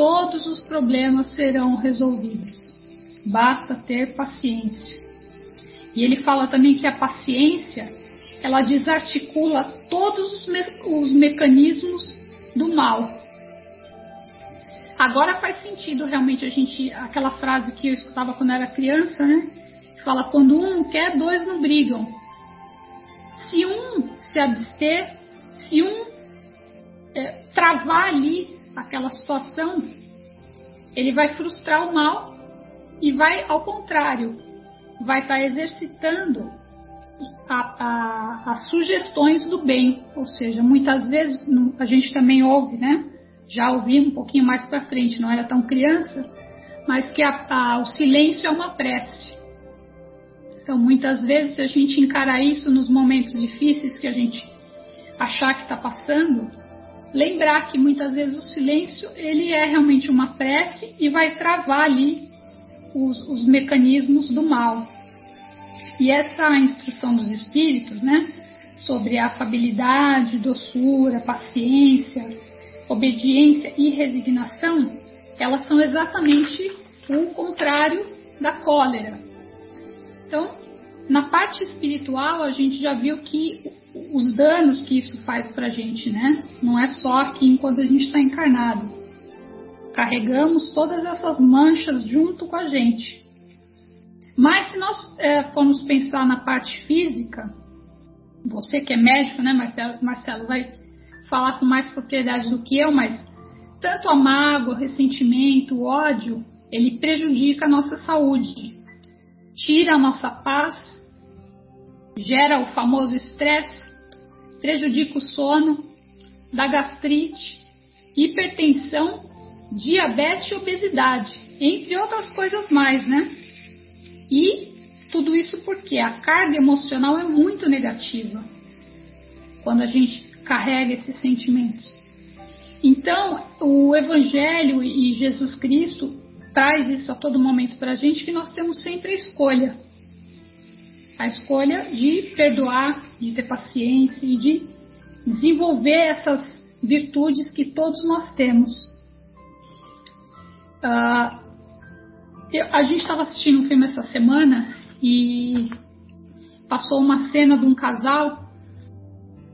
todos os problemas serão resolvidos. Basta ter paciência. E ele fala também que a paciência ela desarticula todos os, me os mecanismos do mal agora faz sentido realmente a gente aquela frase que eu escutava quando era criança, né? Fala quando um quer, dois não brigam. Se um se abster, se um é, travar ali aquela situação, ele vai frustrar o mal e vai, ao contrário, vai estar tá exercitando a, a, as sugestões do bem. Ou seja, muitas vezes a gente também ouve, né? Já ouvi um pouquinho mais para frente, não era tão criança, mas que a, o silêncio é uma prece. Então, muitas vezes, se a gente encarar isso nos momentos difíceis que a gente achar que está passando, lembrar que muitas vezes o silêncio ele é realmente uma prece e vai travar ali os, os mecanismos do mal. E essa instrução dos espíritos, né, sobre a afabilidade, doçura, paciência, obediência e resignação, elas são exatamente o contrário da cólera. Então, na parte espiritual, a gente já viu que os danos que isso faz para a gente, né? Não é só aqui enquanto a gente está encarnado. Carregamos todas essas manchas junto com a gente. Mas se nós é, formos pensar na parte física, você que é médico, né, Marcelo, vai falar com mais propriedade do que eu, mas tanto a mágoa, o ressentimento, o ódio, ele prejudica a nossa saúde, tira a nossa paz, gera o famoso estresse, prejudica o sono, dá gastrite, hipertensão, diabetes e obesidade, entre outras coisas mais, né? E tudo isso porque a carga emocional é muito negativa quando a gente carrega esses sentimentos. Então, o Evangelho e Jesus Cristo traz isso a todo momento para a gente que nós temos sempre a escolha. A escolha de perdoar, de ter paciência e de desenvolver essas virtudes que todos nós temos. Uh, eu, a gente estava assistindo um filme essa semana e passou uma cena de um casal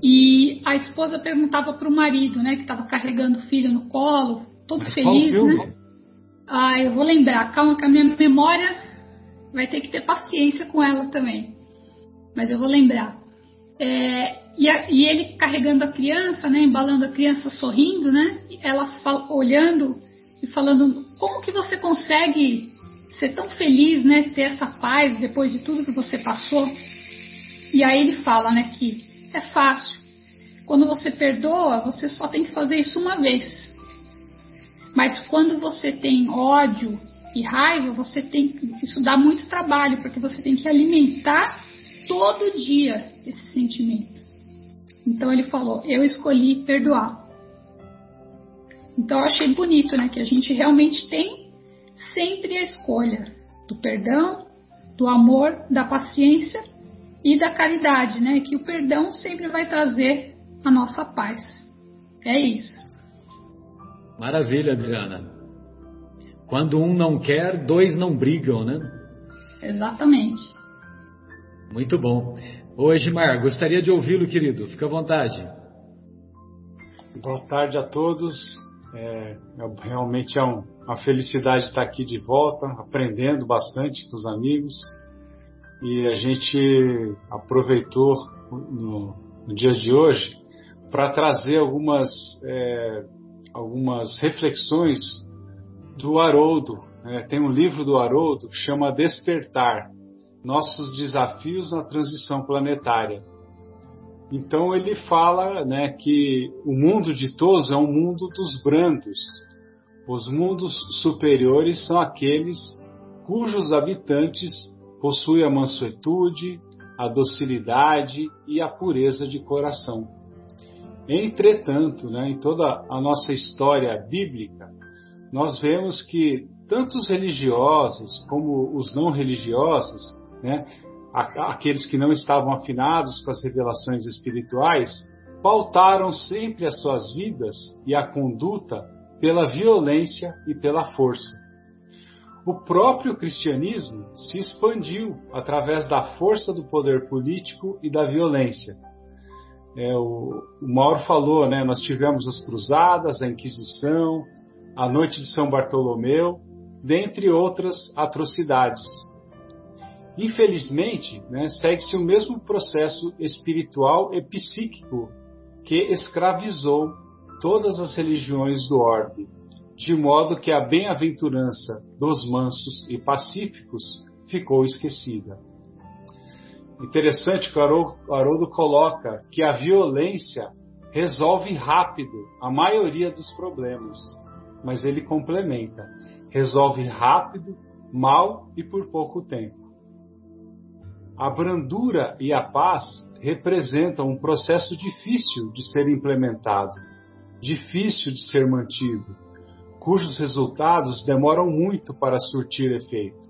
e a esposa perguntava para o marido, né, que estava carregando o filho no colo, todo Mas feliz, né? Ah, eu vou lembrar, calma que a minha memória vai ter que ter paciência com ela também. Mas eu vou lembrar. É, e, a, e, ele carregando a criança, né, embalando a criança sorrindo, né, ela fala, olhando e falando como que você consegue ser tão feliz, né, ter essa paz depois de tudo que você passou. E aí ele fala, né, que é fácil. Quando você perdoa, você só tem que fazer isso uma vez. Mas quando você tem ódio e raiva, você tem isso dá muito trabalho, porque você tem que alimentar todo dia esse sentimento. Então ele falou: "Eu escolhi perdoar". Então eu achei bonito, né, que a gente realmente tem sempre a escolha do perdão, do amor, da paciência e da caridade, né? Que o perdão sempre vai trazer a nossa paz. É isso. Maravilha, Adriana. Quando um não quer, dois não brigam, né? Exatamente. Muito bom. Hoje, Mar, gostaria de ouvi-lo, querido. Fica à vontade. Boa tarde a todos. É, é realmente é um, uma felicidade estar aqui de volta, aprendendo bastante com os amigos. E a gente aproveitou no, no dia de hoje para trazer algumas, é, algumas reflexões do Haroldo. É, tem um livro do Haroldo que chama Despertar Nossos Desafios na Transição Planetária. Então ele fala né, que o mundo de todos é um mundo dos brandos, os mundos superiores são aqueles cujos habitantes possuem a mansuetude, a docilidade e a pureza de coração. Entretanto, né, em toda a nossa história bíblica, nós vemos que tanto os religiosos como os não religiosos, né, aqueles que não estavam afinados com as revelações espirituais, pautaram sempre as suas vidas e a conduta pela violência e pela força. O próprio cristianismo se expandiu através da força do poder político e da violência. É, o, o Mauro falou, né, nós tivemos as cruzadas, a Inquisição, a noite de São Bartolomeu, dentre outras atrocidades. Infelizmente, né, segue-se o mesmo processo espiritual e psíquico que escravizou todas as religiões do orbe, de modo que a bem-aventurança dos mansos e pacíficos ficou esquecida. Interessante que o Haroldo coloca que a violência resolve rápido a maioria dos problemas, mas ele complementa: resolve rápido, mal e por pouco tempo. A brandura e a paz representam um processo difícil de ser implementado, difícil de ser mantido, cujos resultados demoram muito para surtir efeito.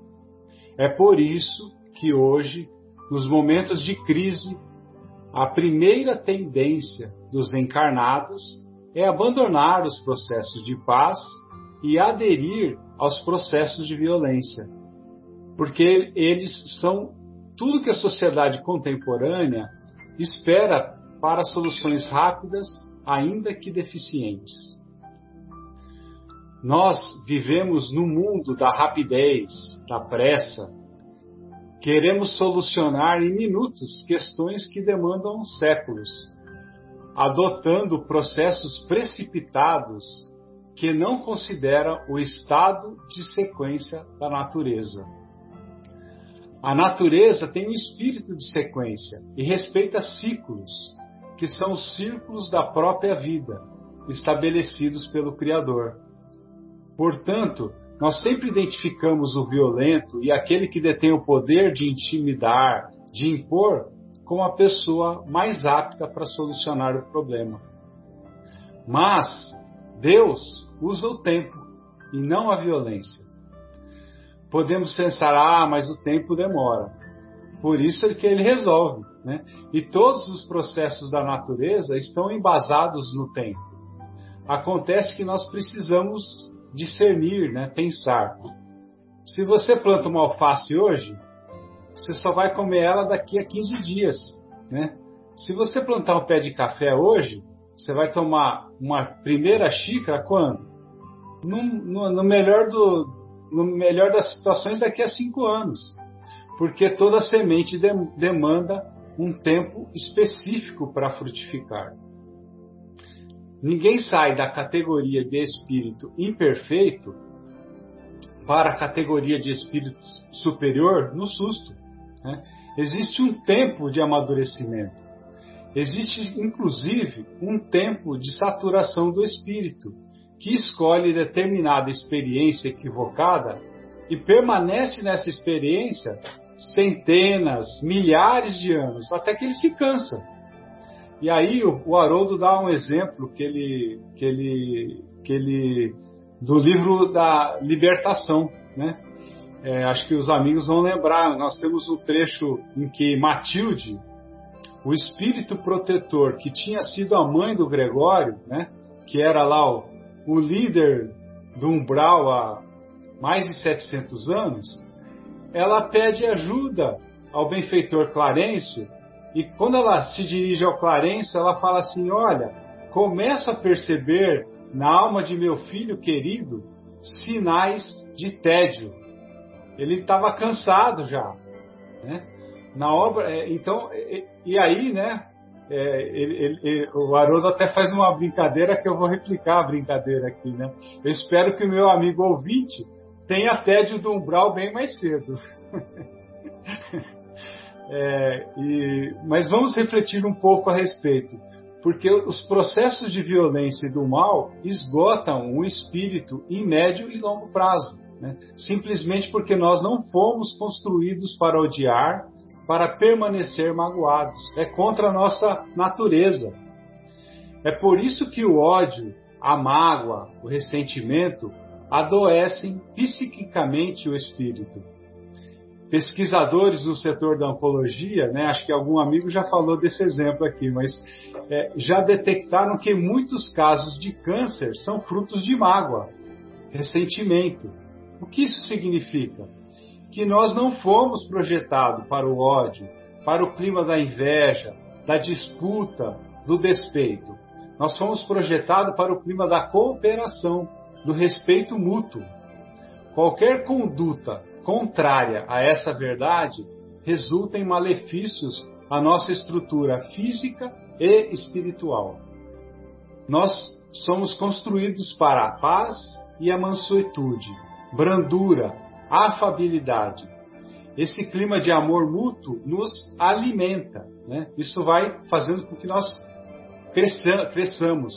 É por isso que hoje, nos momentos de crise, a primeira tendência dos encarnados é abandonar os processos de paz e aderir aos processos de violência, porque eles são tudo que a sociedade contemporânea espera para soluções rápidas, ainda que deficientes. Nós vivemos no mundo da rapidez, da pressa. Queremos solucionar em minutos questões que demandam séculos, adotando processos precipitados que não consideram o estado de sequência da natureza. A natureza tem um espírito de sequência e respeita ciclos, que são os círculos da própria vida, estabelecidos pelo Criador. Portanto, nós sempre identificamos o violento e aquele que detém o poder de intimidar, de impor, como a pessoa mais apta para solucionar o problema. Mas Deus usa o tempo e não a violência podemos pensar, ah, mas o tempo demora. Por isso é que ele resolve. Né? E todos os processos da natureza estão embasados no tempo. Acontece que nós precisamos discernir, né? pensar. Se você planta uma alface hoje, você só vai comer ela daqui a 15 dias. Né? Se você plantar um pé de café hoje, você vai tomar uma primeira xícara quando? No, no, no melhor do, no melhor das situações, daqui a cinco anos. Porque toda semente de, demanda um tempo específico para frutificar. Ninguém sai da categoria de espírito imperfeito para a categoria de espírito superior no susto. Né? Existe um tempo de amadurecimento. Existe, inclusive, um tempo de saturação do espírito que escolhe determinada experiência equivocada e permanece nessa experiência centenas, milhares de anos, até que ele se cansa. E aí o, o Haroldo dá um exemplo que ele, que ele, que ele do livro da libertação, né? É, acho que os amigos vão lembrar. Nós temos um trecho em que Matilde, o espírito protetor que tinha sido a mãe do Gregório, né? Que era lá o, o líder do umbral há mais de 700 anos, ela pede ajuda ao benfeitor Clarencio e quando ela se dirige ao Clarencio, ela fala assim: Olha, começo a perceber na alma de meu filho querido sinais de tédio. Ele estava cansado já, né? Na obra, é, então, e, e aí, né? É, ele, ele, o Haroldo até faz uma brincadeira que eu vou replicar a brincadeira aqui, né? Eu espero que o meu amigo ouvinte tenha tédio do umbral bem mais cedo. [laughs] é, e, mas vamos refletir um pouco a respeito, porque os processos de violência e do mal esgotam o espírito em médio e longo prazo. Né? Simplesmente porque nós não fomos construídos para odiar, para permanecer magoados. É contra a nossa natureza. É por isso que o ódio, a mágoa, o ressentimento adoecem psiquicamente o espírito. Pesquisadores do setor da oncologia, né, acho que algum amigo já falou desse exemplo aqui, mas é, já detectaram que muitos casos de câncer são frutos de mágoa, ressentimento. O que isso significa? Que nós não fomos projetados para o ódio, para o clima da inveja, da disputa, do despeito. Nós fomos projetados para o clima da cooperação, do respeito mútuo. Qualquer conduta contrária a essa verdade resulta em malefícios à nossa estrutura física e espiritual. Nós somos construídos para a paz e a mansuetude, brandura, afabilidade. Esse clima de amor mútuo nos alimenta. Né? Isso vai fazendo com que nós cresçamos.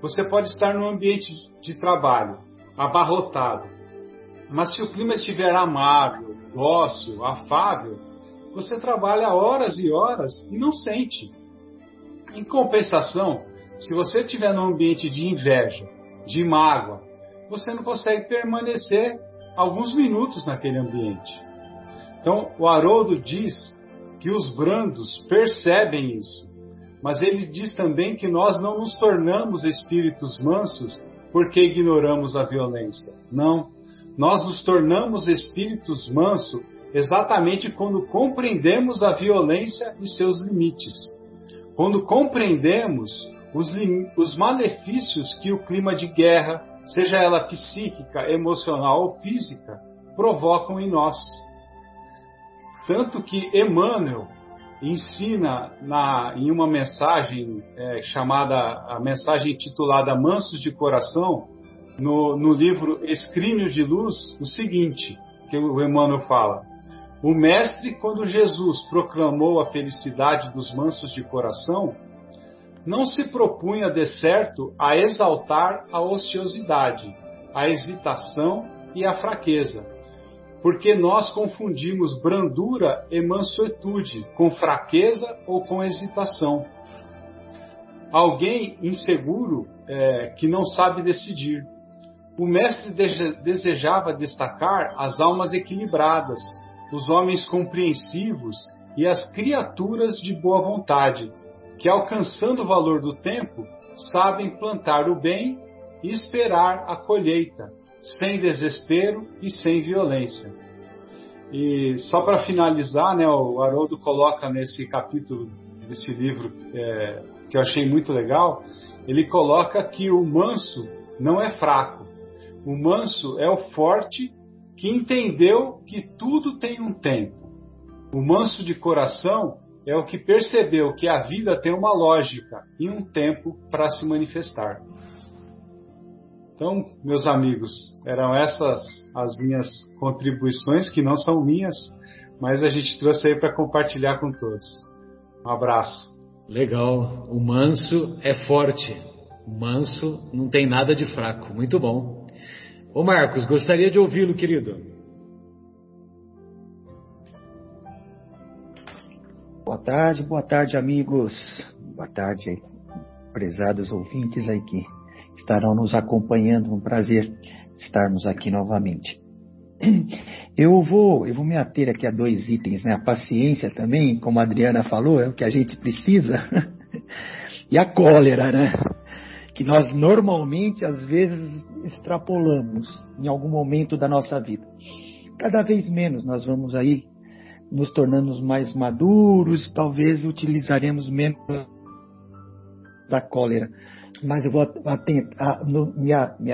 Você pode estar num ambiente de trabalho abarrotado, mas se o clima estiver amável, dócil, afável, você trabalha horas e horas e não sente. Em compensação, se você estiver num ambiente de inveja, de mágoa, você não consegue permanecer alguns minutos naquele ambiente. Então, o Haroldo diz que os brandos percebem isso, mas ele diz também que nós não nos tornamos espíritos mansos porque ignoramos a violência. Não. Nós nos tornamos espíritos mansos exatamente quando compreendemos a violência e seus limites. Quando compreendemos os, os malefícios que o clima de guerra, seja ela psíquica, emocional ou física, provocam em nós. Tanto que Emmanuel ensina na, em uma mensagem é, chamada, a mensagem intitulada Mansos de Coração, no, no livro Escrínio de Luz, o seguinte, que o Emmanuel fala. O Mestre, quando Jesus proclamou a felicidade dos mansos de coração, não se propunha de certo a exaltar a ociosidade, a hesitação e a fraqueza, porque nós confundimos brandura e mansuetude com fraqueza ou com hesitação. Alguém inseguro é, que não sabe decidir. O mestre desejava destacar as almas equilibradas, os homens compreensivos e as criaturas de boa vontade, que, alcançando o valor do tempo, sabem plantar o bem e esperar a colheita, sem desespero e sem violência. E só para finalizar, né, o Haroldo coloca nesse capítulo desse livro é, que eu achei muito legal, ele coloca que o manso não é fraco. O manso é o forte que entendeu que tudo tem um tempo. O manso de coração é o que percebeu que a vida tem uma lógica e um tempo para se manifestar. Então, meus amigos, eram essas as minhas contribuições, que não são minhas, mas a gente trouxe aí para compartilhar com todos. Um abraço. Legal. O manso é forte. O manso não tem nada de fraco. Muito bom. Ô Marcos, gostaria de ouvi-lo, querido. Boa tarde, boa tarde, amigos. Boa tarde, prezados ouvintes aí que estarão nos acompanhando. Um prazer estarmos aqui novamente. Eu vou, eu vou me ater aqui a dois itens, né? A paciência também, como a Adriana falou, é o que a gente precisa. [laughs] e a cólera, né? Que nós normalmente, às vezes, extrapolamos em algum momento da nossa vida. Cada vez menos nós vamos aí nos tornando mais maduros, talvez utilizaremos menos da cólera. Mas eu vou atentar, me, me,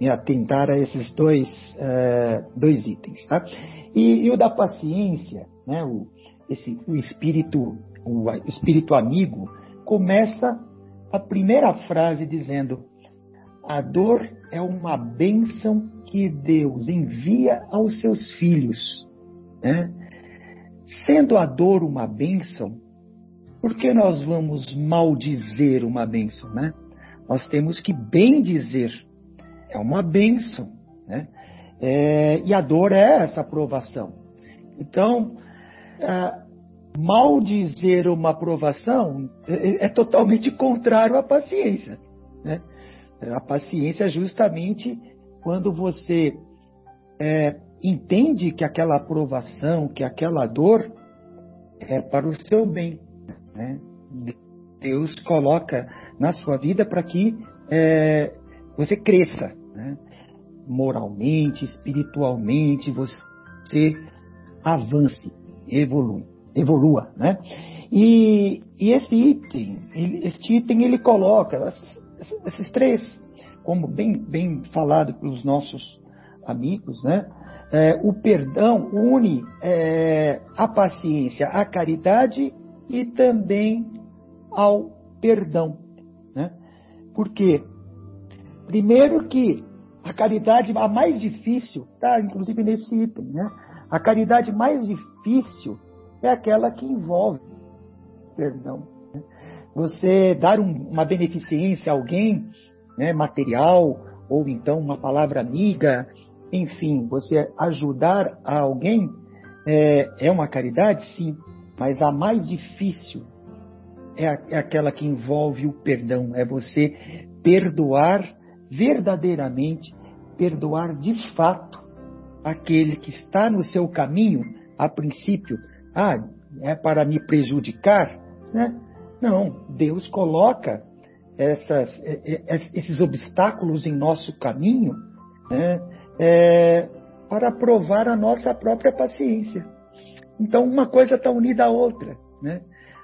me atentar a esses dois, uh, dois itens. Tá? E, e, o da paciência, né, o, esse, o, espírito, o espírito amigo, começa a primeira frase dizendo: A dor é uma bênção que Deus envia aos seus filhos. Né? Sendo a dor uma bênção, por que nós vamos maldizer uma bênção, né? Nós temos que bem dizer. É uma bênção, né? É, e a dor é essa aprovação. Então, é, maldizer uma aprovação é, é, totalmente contrário à paciência. Né? A paciência é justamente quando você é, entende que aquela aprovação, que aquela dor é para o seu bem. Né? Deus coloca na sua vida para que é, você cresça, né? moralmente, espiritualmente, você avance, evolui, evolua, né? E, e esse item, ele, este item ele coloca esses, esses três como bem, bem falado pelos nossos amigos, né? É, o perdão une é, a paciência à caridade e também ao perdão. Né? Por quê? Primeiro que a caridade a mais difícil, tá? inclusive nesse item, né? a caridade mais difícil é aquela que envolve perdão. Né? Você dar um, uma beneficência a alguém, né, material, ou então uma palavra amiga, enfim, você ajudar a alguém é, é uma caridade, sim, mas a mais difícil é, a, é aquela que envolve o perdão, é você perdoar verdadeiramente, perdoar de fato aquele que está no seu caminho, a princípio, ah, é para me prejudicar, né? Não, Deus coloca essas, esses obstáculos em nosso caminho né, é, para provar a nossa própria paciência. Então, uma coisa está unida à outra. Né?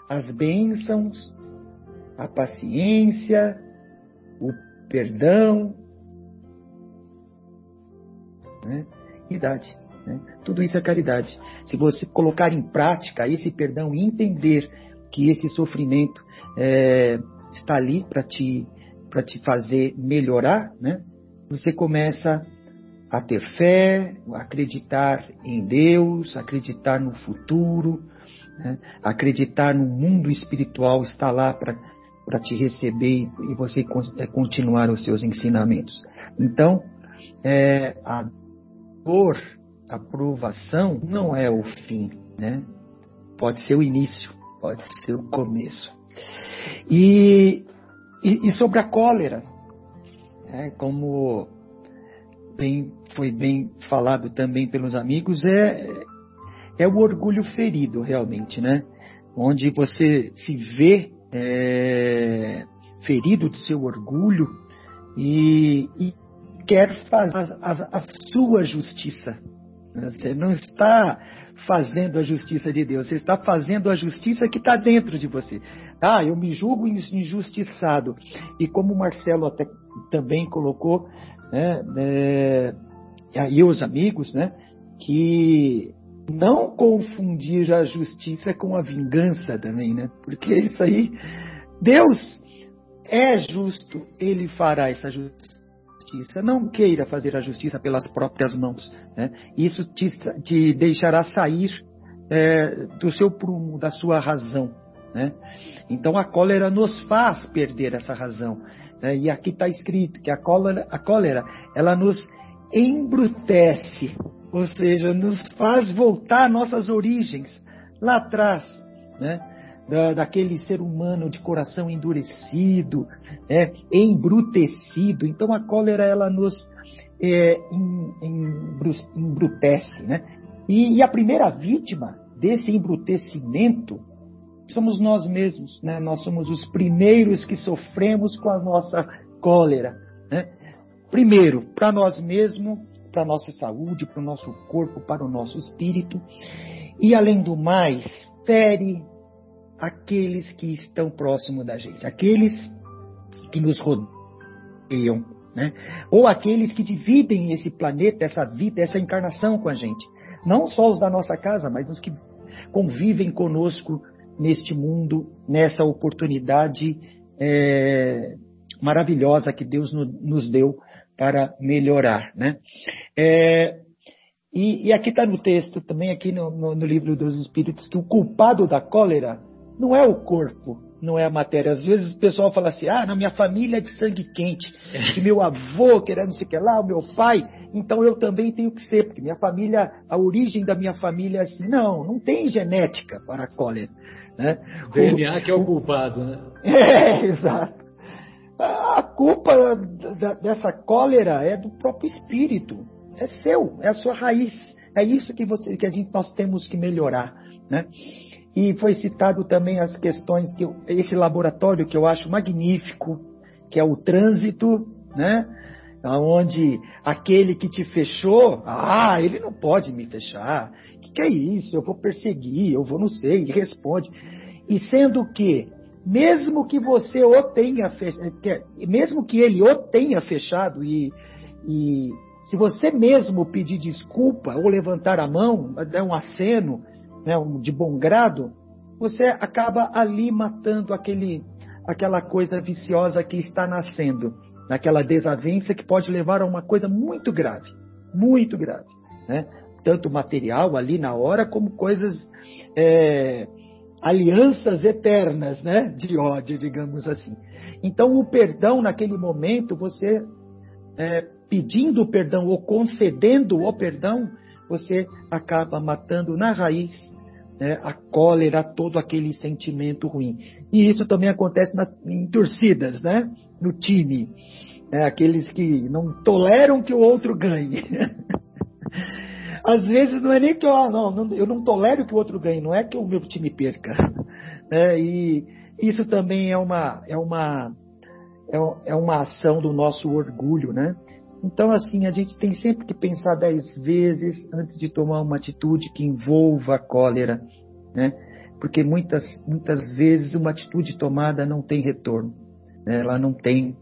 As bênçãos, a paciência, o perdão, né? idade. Né? Tudo isso é caridade. Se você colocar em prática esse perdão e entender que esse sofrimento é, está ali para te, te fazer melhorar, né? Você começa a ter fé, acreditar em Deus, acreditar no futuro, né? acreditar no mundo espiritual está lá para te receber e você é, continuar os seus ensinamentos. Então, é, a dor, a provação não é o fim, né? Pode ser o início, pode ser o começo. E, e, e sobre a cólera, é, como bem, foi bem falado também pelos amigos, é, é o orgulho ferido, realmente, né? Onde você se vê é, ferido do seu orgulho e, e quer fazer a, a, a sua justiça. Você não está fazendo a justiça de Deus, você está fazendo a justiça que está dentro de você. Ah, eu me julgo injustiçado. E como o Marcelo até também colocou, né, é, e os amigos, né, que não confundir a justiça com a vingança também, né? Porque isso aí, Deus é justo, ele fará essa justiça. Não queira fazer a justiça pelas próprias mãos. Né? Isso te, te, deixará sair é, do seu prumo, da sua razão. Né? Então a cólera nos faz perder essa razão. Né? E aqui está escrito que a cólera, a cólera ela nos embrutece, ou seja, nos faz voltar nossas origens, lá atrás. Né? da, daquele ser humano de coração endurecido, é, embrutecido. Então a cólera ela nos é, embrutece, né? E, e, a primeira vítima desse embrutecimento somos nós mesmos, né? Nós somos os primeiros que sofremos com a nossa cólera, né? Primeiro, para nós mesmos, para nossa saúde, para o nosso corpo, para o nosso espírito. E além do mais, fere aqueles que estão próximo da gente, aqueles que nos rodeiam, né? Ou aqueles que dividem esse planeta, essa vida, essa encarnação com a gente. Não só os da nossa casa, mas os que convivem conosco neste mundo, nessa oportunidade é, maravilhosa que Deus no, nos deu para melhorar, né? É, e, e, aqui está no texto, também aqui no, no, no livro dos Espíritos, que o culpado da cólera não é o corpo, não é a matéria. Às vezes o pessoal fala assim: ah, na minha família é de sangue quente, que meu avô, que era não sei o que lá, o meu pai, então eu também tenho que ser, porque minha família, a origem da minha família é assim. Não, não tem genética para a cólera. Né? O DNA o, que é o culpado, né? [laughs] É, exato. A culpa da, dessa cólera é do próprio espírito, é seu, é a sua raiz. É isso que, você, que a gente, nós temos que melhorar. Né? E foi citado também as questões que eu, esse laboratório que eu acho magnífico, que é o trânsito, né? Onde aquele que te fechou, ah, ele não pode me fechar. Que, é isso? Eu vou perseguir, eu vou não sei, e responde. E sendo que mesmo que você o tenha fechado, mesmo que ele o tenha fechado e, e se você mesmo pedir desculpa ou levantar a mão, dar um aceno né, de bom grado, você acaba ali matando aquele, aquela coisa viciosa que está nascendo, naquela desavença que pode levar a uma coisa muito grave, muito grave, né? Tanto material ali na hora, como coisas, é, alianças eternas, né? De ódio, digamos assim. Então, o perdão naquele momento, você é, pedindo o perdão ou concedendo o perdão, você acaba matando na raiz né, a cólera, todo aquele sentimento ruim. E isso também acontece na, em torcidas, né? No time. É, aqueles que não toleram que o outro ganhe. [laughs] Às vezes não é nem que eu, não, eu não tolero que o outro ganhe, não é que o meu time perca. [laughs] É, e isso também é uma, é, uma, é, é uma ação do nosso orgulho, né? Então, assim, a gente tem sempre que pensar dez vezes antes de tomar uma atitude que envolva a cólera, né? Porque muitas, muitas vezes uma atitude tomada não tem retorno, né? ela não tem,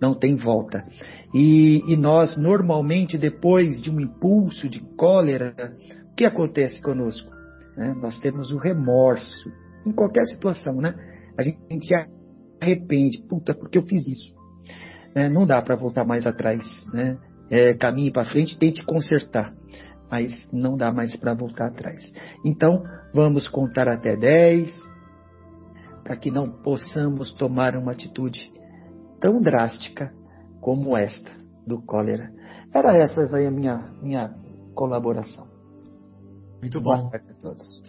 não tem volta. E, e nós, normalmente, depois de um impulso de cólera, o que acontece conosco? Né? Nós temos o remorso, em qualquer situação, né? A gente se arrepende, puta, porque eu fiz isso né? não dá para voltar mais atrás. Né? É, caminhe para frente, tente consertar, mas não dá mais para voltar atrás. Então, vamos contar até 10, para que não possamos tomar uma atitude tão drástica como esta do cólera. Era essa aí a minha, minha colaboração. Muito bom. Boa tarde a todos.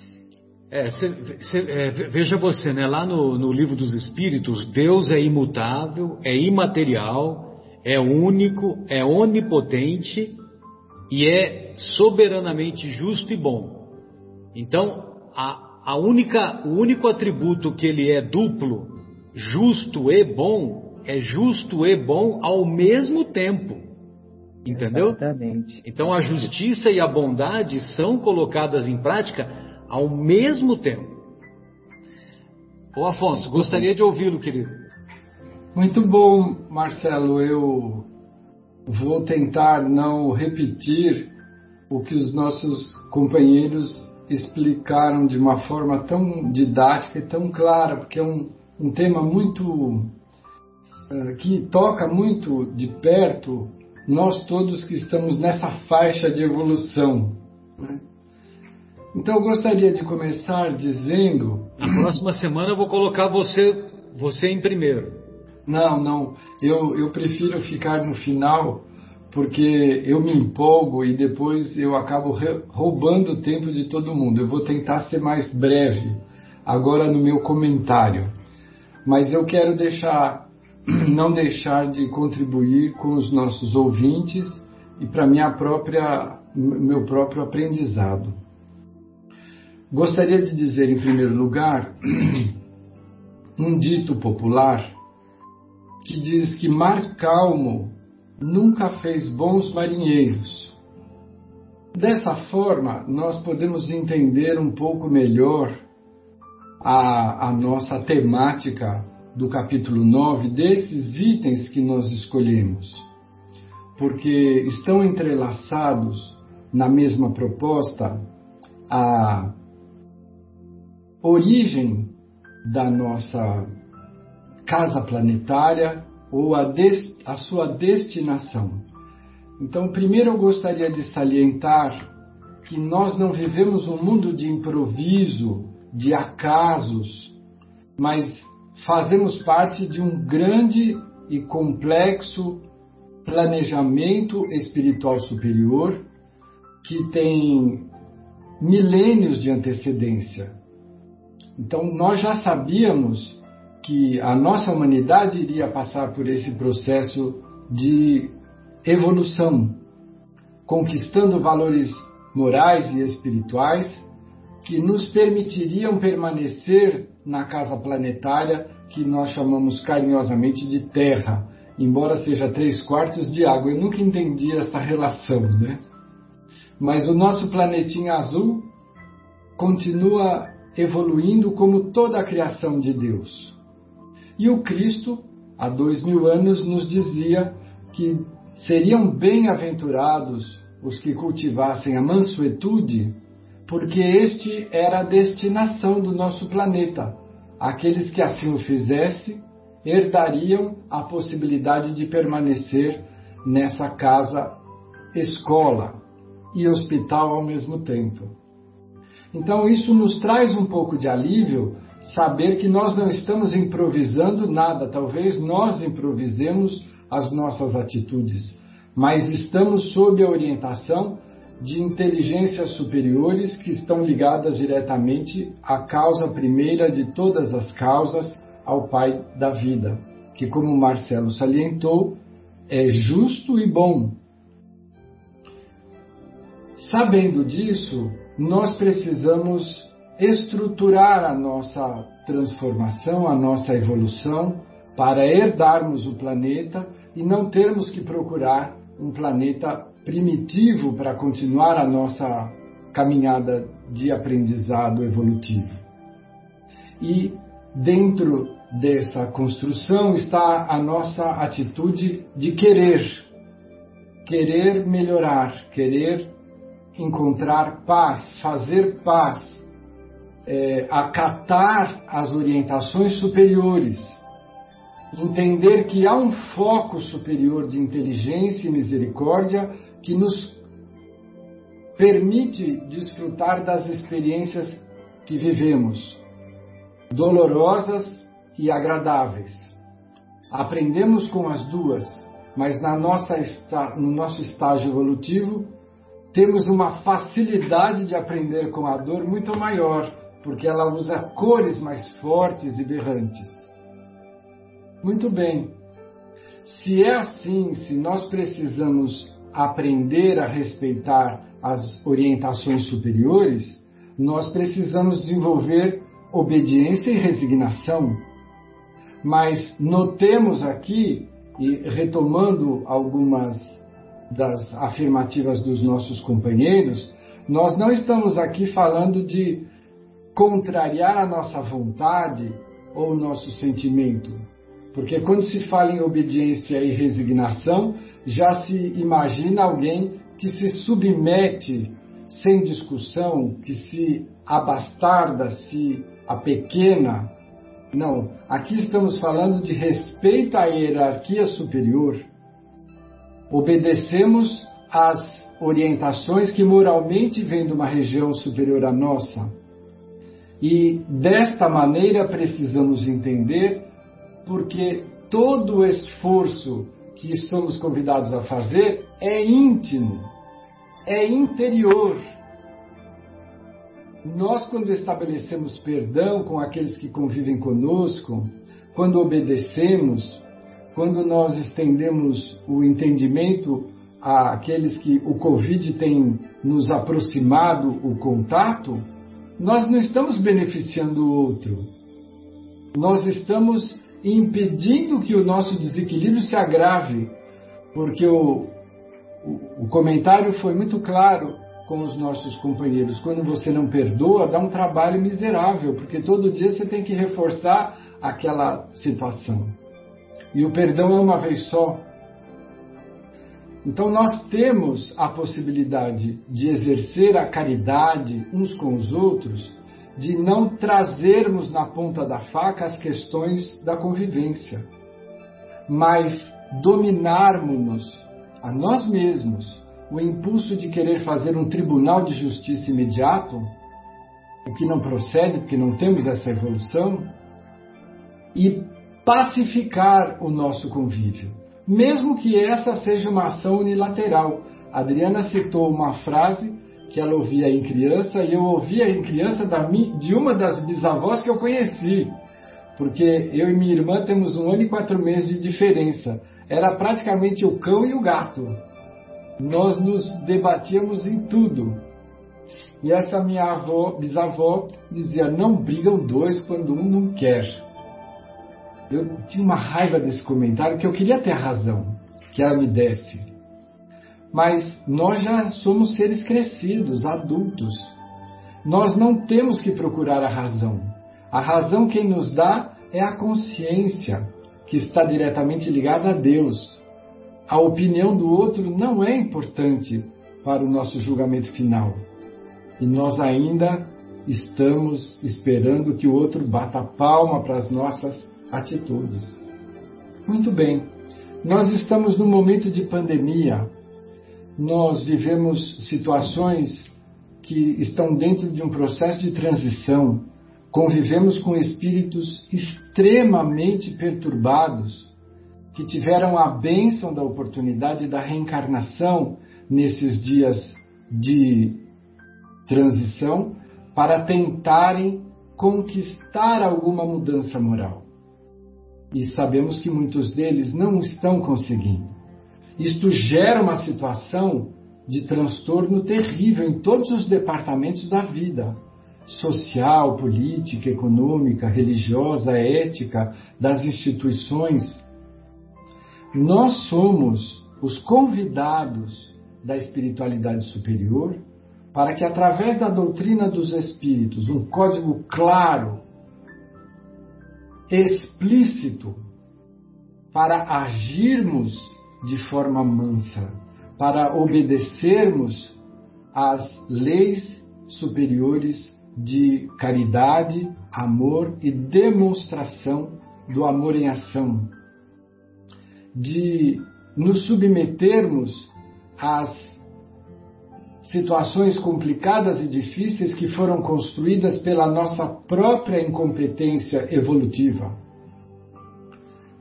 É, cê, cê, é, veja você, né? lá no, no livro dos Espíritos, Deus é imutável, é imaterial, é único, é onipotente e é soberanamente justo e bom. Então, a, a única, o único atributo que ele é duplo, justo e bom, é justo e bom ao mesmo tempo. Entendeu? Exatamente. Então a justiça e a bondade são colocadas em prática ao mesmo tempo. Ô Afonso, gostaria de ouvi-lo, querido. Muito bom, Marcelo. Eu vou tentar não repetir o que os nossos companheiros explicaram de uma forma tão didática e tão clara, porque é um, um tema muito. Uh, que toca muito de perto nós todos que estamos nessa faixa de evolução. Né? Então eu gostaria de começar dizendo. Na próxima semana eu vou colocar você, você em primeiro. Não, não. Eu, eu prefiro ficar no final porque eu me empolgo e depois eu acabo roubando o tempo de todo mundo. Eu vou tentar ser mais breve agora no meu comentário. Mas eu quero deixar, [clears throat] não deixar de contribuir com os nossos ouvintes e para minha própria, meu próprio aprendizado. Gostaria de dizer, em primeiro lugar, [clears throat] um dito popular que diz que mar calmo nunca fez bons marinheiros. Dessa forma, nós podemos entender um pouco melhor a, a nossa temática do capítulo 9, desses itens que nós escolhemos, porque estão entrelaçados na mesma proposta a origem da nossa casa planetária ou a, a sua destinação. Então, primeiro eu gostaria de salientar que nós não vivemos um mundo de improviso, de acasos, mas fazemos parte de um grande e complexo planejamento espiritual superior que tem milênios de antecedência. Então, nós já sabíamos que a nossa humanidade iria passar por esse processo de evolução, conquistando valores morais e espirituais que nos permitiriam permanecer na casa planetária que nós chamamos carinhosamente de Terra, embora seja três quartos de água. Eu nunca entendi essa relação, né? Mas o nosso planetinha azul continua evoluindo como toda a criação de Deus. E o Cristo, há dois mil anos, nos dizia que seriam bem-aventurados os que cultivassem a mansuetude, porque este era a destinação do nosso planeta. Aqueles que assim o fizessem herdariam a possibilidade de permanecer nessa casa escola e hospital ao mesmo tempo. Então, isso nos traz um pouco de alívio saber que nós não estamos improvisando nada, talvez nós improvisemos as nossas atitudes, mas estamos sob a orientação de inteligências superiores que estão ligadas diretamente à causa primeira de todas as causas, ao Pai da vida, que, como Marcelo salientou, é justo e bom. Sabendo disso, nós precisamos estruturar a nossa transformação, a nossa evolução, para herdarmos o planeta e não termos que procurar um planeta primitivo para continuar a nossa caminhada de aprendizado evolutivo. E dentro dessa construção está a nossa atitude de querer, querer melhorar, querer encontrar paz, fazer paz, é, acatar as orientações superiores, entender que há um foco superior de inteligência e misericórdia que nos permite desfrutar das experiências que vivemos, dolorosas e agradáveis. Aprendemos com as duas, mas na nossa, no nosso estágio evolutivo temos uma facilidade de aprender com a dor muito maior, porque ela usa cores mais fortes e berrantes. Muito bem. Se é assim, se nós precisamos aprender a respeitar as orientações superiores, nós precisamos desenvolver obediência e resignação. Mas notemos aqui, e retomando algumas das afirmativas dos nossos companheiros, nós não estamos aqui falando de contrariar a nossa vontade ou o nosso sentimento. Porque quando se fala em obediência e resignação, já se imagina alguém que se submete sem discussão, que se abastarda, se apequena. Não, aqui estamos falando de respeito à hierarquia superior obedecemos às orientações que moralmente vêm de uma região superior à nossa. E desta maneira precisamos entender porque todo esforço que somos convidados a fazer é íntimo, é interior. Nós, quando estabelecemos perdão com aqueles que convivem conosco, quando obedecemos, quando nós estendemos o entendimento àqueles que o Covid tem nos aproximado o contato, nós não estamos beneficiando o outro. Nós estamos impedindo que o nosso desequilíbrio se agrave, porque o, o, o comentário foi muito claro com os nossos companheiros. Quando você não perdoa, dá um trabalho miserável, porque todo dia você tem que reforçar aquela situação. E o perdão é uma vez só. Então nós temos a possibilidade de exercer a caridade uns com os outros, de não trazermos na ponta da faca as questões da convivência, mas dominarmos-nos a nós mesmos o impulso de querer fazer um tribunal de justiça imediato, o que não procede porque não temos essa evolução, e pacificar o nosso convívio, mesmo que essa seja uma ação unilateral. A Adriana citou uma frase que ela ouvia em criança e eu ouvia em criança de uma das bisavós que eu conheci, porque eu e minha irmã temos um ano e quatro meses de diferença. Era praticamente o cão e o gato. Nós nos debatíamos em tudo. E essa minha avó, bisavó, dizia: não brigam dois quando um não quer. Eu tinha uma raiva desse comentário que eu queria ter razão, que ela me desse. Mas nós já somos seres crescidos, adultos. Nós não temos que procurar a razão. A razão quem nos dá é a consciência que está diretamente ligada a Deus. A opinião do outro não é importante para o nosso julgamento final. E nós ainda estamos esperando que o outro bata palma para as nossas atitudes. Muito bem, nós estamos num momento de pandemia, nós vivemos situações que estão dentro de um processo de transição, convivemos com espíritos extremamente perturbados que tiveram a bênção da oportunidade da reencarnação nesses dias de transição para tentarem conquistar alguma mudança moral. E sabemos que muitos deles não estão conseguindo. Isto gera uma situação de transtorno terrível em todos os departamentos da vida social, política, econômica, religiosa, ética das instituições. Nós somos os convidados da espiritualidade superior para que, através da doutrina dos espíritos, um código claro, explícito, para agirmos de forma mansa, para obedecermos às leis superiores de caridade, amor e demonstração do amor em ação, de nos submetermos às situações complicadas e difíceis que foram construídas pela nossa própria incompetência evolutiva.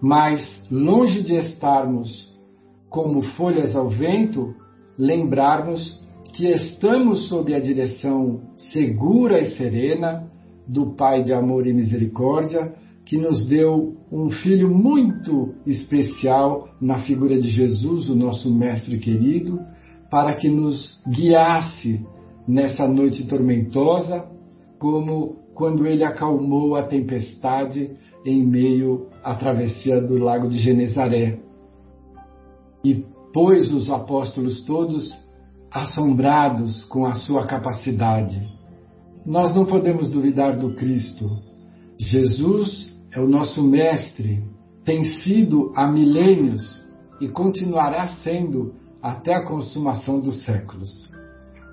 Mas, longe de estarmos como folhas ao vento, lembrarmos que estamos sob a direção segura e serena do Pai de amor e misericórdia, que nos deu um filho muito especial na figura de Jesus, o nosso Mestre querido, para que nos guiasse nessa noite tormentosa, como quando ele acalmou a tempestade em meio à travessia do lago de Genezaré e pôs os apóstolos todos assombrados com a sua capacidade. Nós não podemos duvidar do Cristo. Jesus é o nosso mestre, tem sido há milênios e continuará sendo até a consumação dos séculos.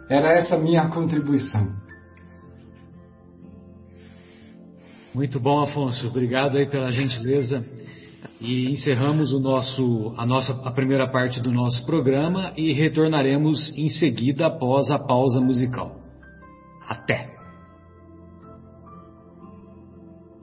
Era essa minha contribuição. Muito bom, Afonso. Obrigado aí pela gentileza e encerramos o nosso, a, nossa, a primeira parte do nosso programa e retornaremos em seguida após a pausa musical. Até!